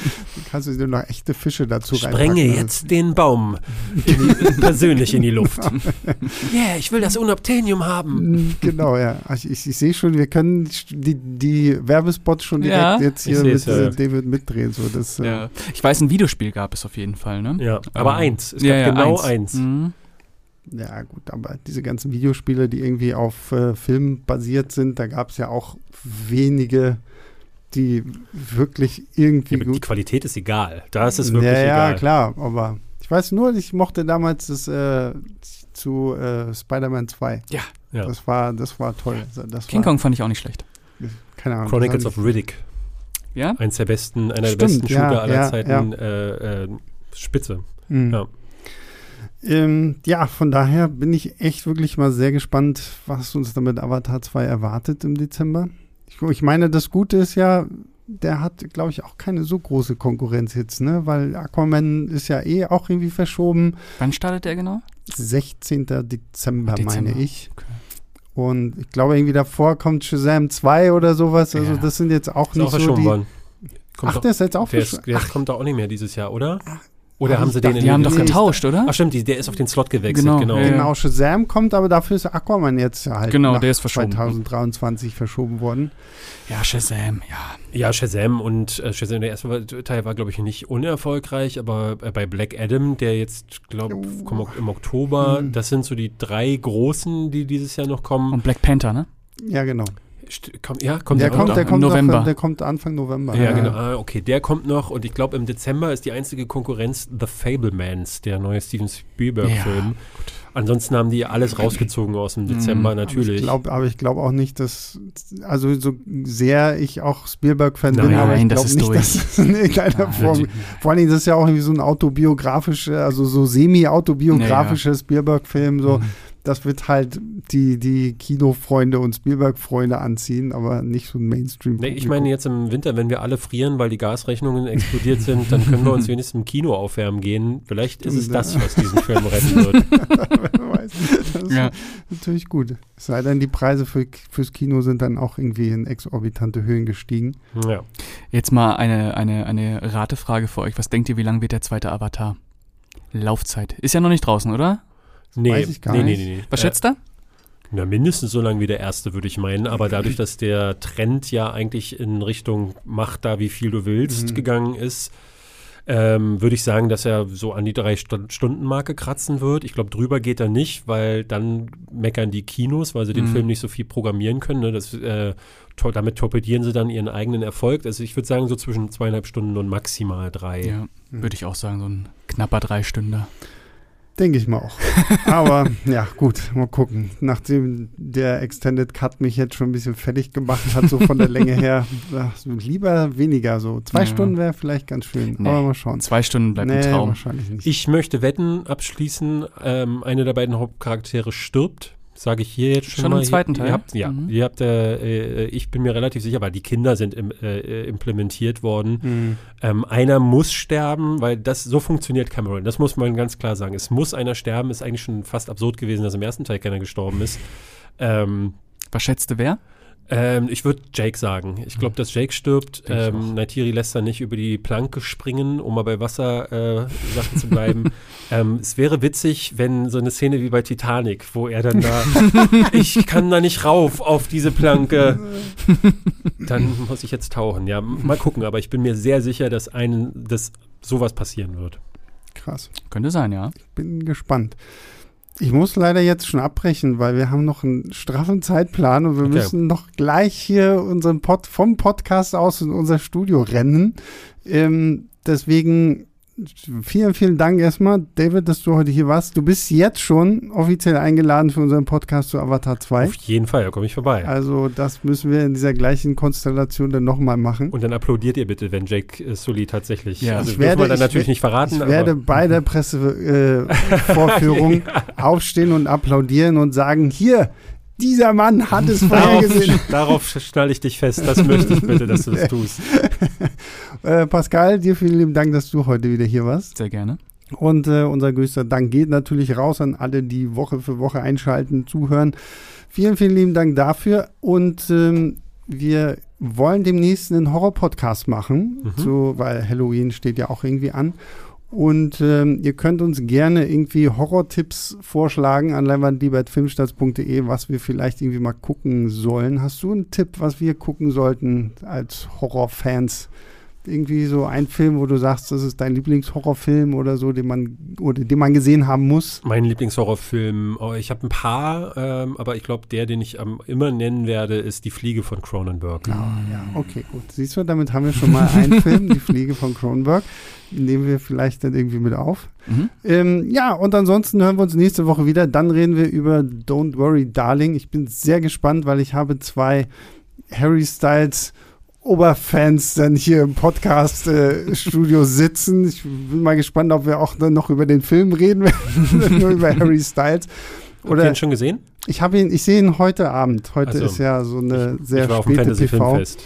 kannst du dir noch echte Fische dazu Sprenge jetzt den Baum persönlich in die Luft. [LAUGHS] yeah, ich will das Unobtainium haben. Mm, genau, ja. Also ich, ich sehe schon, wir können die, die Werbespots schon direkt ja, jetzt hier mit ja. David mitdrehen. So, das, äh, ja. Ich weiß, ein Videospiel gab es auf jeden Fall, ne? Ja, aber ähm, eins. Es gab genau eins. eins. Mhm. Ja, gut, aber diese ganzen Videospiele, die irgendwie auf äh, Film basiert sind, da gab es ja auch wenige die wirklich irgendwie ja, gut. Die Qualität ist egal. Da ist es wirklich ja, egal. Ja, klar, aber ich weiß nur, ich mochte damals das äh, zu äh, Spider-Man 2. Ja. ja. Das war, das war toll. Das King war, Kong fand ich auch nicht schlecht. Keine Ahnung. Chronicles of Riddick. Ja? Eins der besten, einer Stimmt, der besten Shooter ja, aller ja, Zeiten. Äh, äh, Spitze. Mhm. Ja. Ähm, ja, von daher bin ich echt wirklich mal sehr gespannt, was uns damit Avatar 2 erwartet im Dezember. Ich, ich meine, das Gute ist ja, der hat, glaube ich, auch keine so große Konkurrenz jetzt, ne? Weil Aquaman ist ja eh auch irgendwie verschoben. Wann startet der genau? 16. Dezember, Dezember. meine ich. Okay. Und ich glaube, irgendwie davor kommt Shazam 2 oder sowas. Also, ja. das sind jetzt auch ist nicht auch so die. Worden. Kommt Ach, der ist jetzt auch der, ist, der Ach. kommt da auch nicht mehr dieses Jahr, oder? Ach, oder haben sie den in Die haben doch getauscht, oder? Ach stimmt, die, der ist auf den Slot gewechselt, genau. Genau, ja, genau Shazam kommt, aber dafür ist Aquaman jetzt halt genau, der ist verschoben. 2023 verschoben worden. Ja, Shazam, ja. Ja, Shazam und äh, Shazam, der erste Teil war, glaube ich, nicht unerfolgreich, aber äh, bei Black Adam, der jetzt, glaube ich, oh. im Oktober, mhm. das sind so die drei großen, die dieses Jahr noch kommen. Und Black Panther, ne? Ja, genau. Kommt, ja, kommt der, der kommt, der kommt November. Noch, der kommt Anfang November. Ja, ja. genau. Ah, okay, der kommt noch und ich glaube im Dezember ist die einzige Konkurrenz The Fablemans, der neue Steven Spielberg-Film. Ja, Ansonsten haben die alles rausgezogen aus dem Dezember, mhm, natürlich. Aber ich glaube glaub auch nicht, dass, also so sehr ich auch Spielberg-Fan bin, aber ich glaube nicht, durch. dass es in irgendeiner Nein, Form, vor allem, das ist ja auch irgendwie so ein autobiografischer, also so semi-autobiografischer ja, Spielberg-Film, so. Mhm das wird halt die, die Kinofreunde und Spielberg-Freunde anziehen, aber nicht so ein mainstream nee, Ich meine jetzt im Winter, wenn wir alle frieren, weil die Gasrechnungen explodiert sind, dann können wir uns [LAUGHS] wenigstens im Kino aufwärmen gehen. Vielleicht ist es das, was diesen Film retten wird. [LAUGHS] Das ist ja. natürlich gut. Es sei denn, die Preise für, fürs Kino sind dann auch irgendwie in exorbitante Höhen gestiegen. Ja. Jetzt mal eine, eine, eine Ratefrage für euch. Was denkt ihr, wie lang wird der zweite Avatar? Laufzeit. Ist ja noch nicht draußen, oder? Nee, Weiß ich gar nee, nicht. Nee, nee, Was schätzt äh, Na, mindestens so lange wie der erste, würde ich meinen. Aber dadurch, dass der Trend ja eigentlich in Richtung mach da, wie viel du willst, mhm. gegangen ist, ähm, würde ich sagen, dass er so an die Drei-Stunden-Marke kratzen wird. Ich glaube, drüber geht er nicht, weil dann meckern die Kinos, weil sie den mhm. Film nicht so viel programmieren können. Ne? Das, äh, to damit torpedieren sie dann ihren eigenen Erfolg. Also ich würde sagen, so zwischen zweieinhalb Stunden und maximal drei. Ja, mhm. würde ich auch sagen, so ein knapper Drei-Stünder. Denke ich mal auch. [LAUGHS] Aber ja, gut, mal gucken. Nachdem der Extended Cut mich jetzt schon ein bisschen fertig gemacht hat, so von der Länge her, [LAUGHS] ach, lieber weniger so. Zwei ja. Stunden wäre vielleicht ganz schön, nee. aber mal schauen. Zwei Stunden bleibt nee, ein Traum. Wahrscheinlich nicht. Ich möchte wetten, abschließen, ähm, eine der beiden Hauptcharaktere stirbt sage ich hier jetzt schon, schon mal. im zweiten Teil? Ihr habt, ja, mhm. ihr habt, äh, äh, ich bin mir relativ sicher, weil die Kinder sind im, äh, implementiert worden. Mhm. Ähm, einer muss sterben, weil das so funktioniert Cameron. Das muss man ganz klar sagen. Es muss einer sterben. Ist eigentlich schon fast absurd gewesen, dass im ersten Teil keiner gestorben ist. Ähm, Was schätzte wer? Ähm, ich würde Jake sagen. Ich glaube, dass Jake stirbt. Ähm, Naitiri lässt dann nicht über die Planke springen, um mal bei Wassersachen äh, zu bleiben. [LAUGHS] ähm, es wäre witzig, wenn so eine Szene wie bei Titanic, wo er dann da, [LAUGHS] ich kann da nicht rauf auf diese Planke. [LAUGHS] dann muss ich jetzt tauchen. Ja, mal gucken. Aber ich bin mir sehr sicher, dass einen, dass sowas passieren wird. Krass. Könnte sein, ja. Ich bin gespannt. Ich muss leider jetzt schon abbrechen, weil wir haben noch einen straffen Zeitplan und wir okay. müssen noch gleich hier unseren Pod vom Podcast aus in unser Studio rennen. Ähm, deswegen vielen, vielen Dank erstmal, David, dass du heute hier warst. Du bist jetzt schon offiziell eingeladen für unseren Podcast zu Avatar 2. Auf jeden Fall, da komme ich vorbei. Also das müssen wir in dieser gleichen Konstellation dann nochmal machen. Und dann applaudiert ihr bitte, wenn Jake äh, Sully tatsächlich, ja. also ich werde, dann natürlich nicht verraten. Ich werde bei der Pressevorführung äh, [LAUGHS] ja. aufstehen und applaudieren und sagen, hier, dieser Mann hat es vorhergesehen. Darauf, [LAUGHS] darauf schnall ich dich fest. Das möchte ich bitte, dass du das tust. [LAUGHS] äh, Pascal, dir vielen lieben Dank, dass du heute wieder hier warst. Sehr gerne. Und äh, unser größter Dank geht natürlich raus an alle, die Woche für Woche einschalten, zuhören. Vielen, vielen lieben Dank dafür. Und ähm, wir wollen demnächst einen Horror-Podcast machen, mhm. so, weil Halloween steht ja auch irgendwie an. Und ähm, ihr könnt uns gerne irgendwie Horror-Tipps vorschlagen an leinwandliebertfilmstarts.de, was wir vielleicht irgendwie mal gucken sollen. Hast du einen Tipp, was wir gucken sollten als Horrorfans? Irgendwie so ein Film, wo du sagst, das ist dein Lieblingshorrorfilm oder so, den man oder den man gesehen haben muss? Mein Lieblingshorrorfilm, oh, ich habe ein paar, ähm, aber ich glaube, der, den ich ähm, immer nennen werde, ist Die Fliege von Cronenberg. Ah, ja, okay, gut. Siehst du, damit haben wir schon mal einen [LAUGHS] Film, Die Fliege von Cronenberg nehmen wir vielleicht dann irgendwie mit auf. Mhm. Ähm, ja, und ansonsten hören wir uns nächste Woche wieder. Dann reden wir über Don't Worry Darling. Ich bin sehr gespannt, weil ich habe zwei Harry Styles Oberfans dann hier im Podcast-Studio äh, [LAUGHS] sitzen. Ich bin mal gespannt, ob wir auch dann noch über den Film reden werden, [LAUGHS] nur über Harry Styles. Oder, Habt ihr ihn schon gesehen? Ich habe ihn, ich sehe ihn heute Abend. Heute also, ist ja so eine ich, sehr ich späte TV. Filmfest.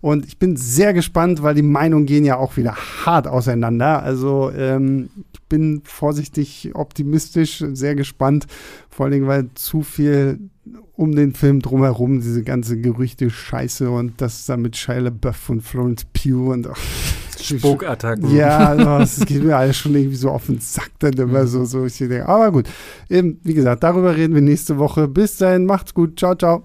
Und ich bin sehr gespannt, weil die Meinungen gehen ja auch wieder hart auseinander. Also ähm, ich bin vorsichtig optimistisch, sehr gespannt. Vor allen Dingen, weil zu viel um den Film drumherum, diese ganze Gerüchte Scheiße und das da mit Shia LaBeouf und Florence Pugh und [LAUGHS] ach, Spukattacken. Ja, also, das geht mir alles schon irgendwie so auf den Sack dann immer so, so ich denke, aber gut. Eben, wie gesagt, darüber reden wir nächste Woche. Bis dahin, macht's gut. Ciao, ciao.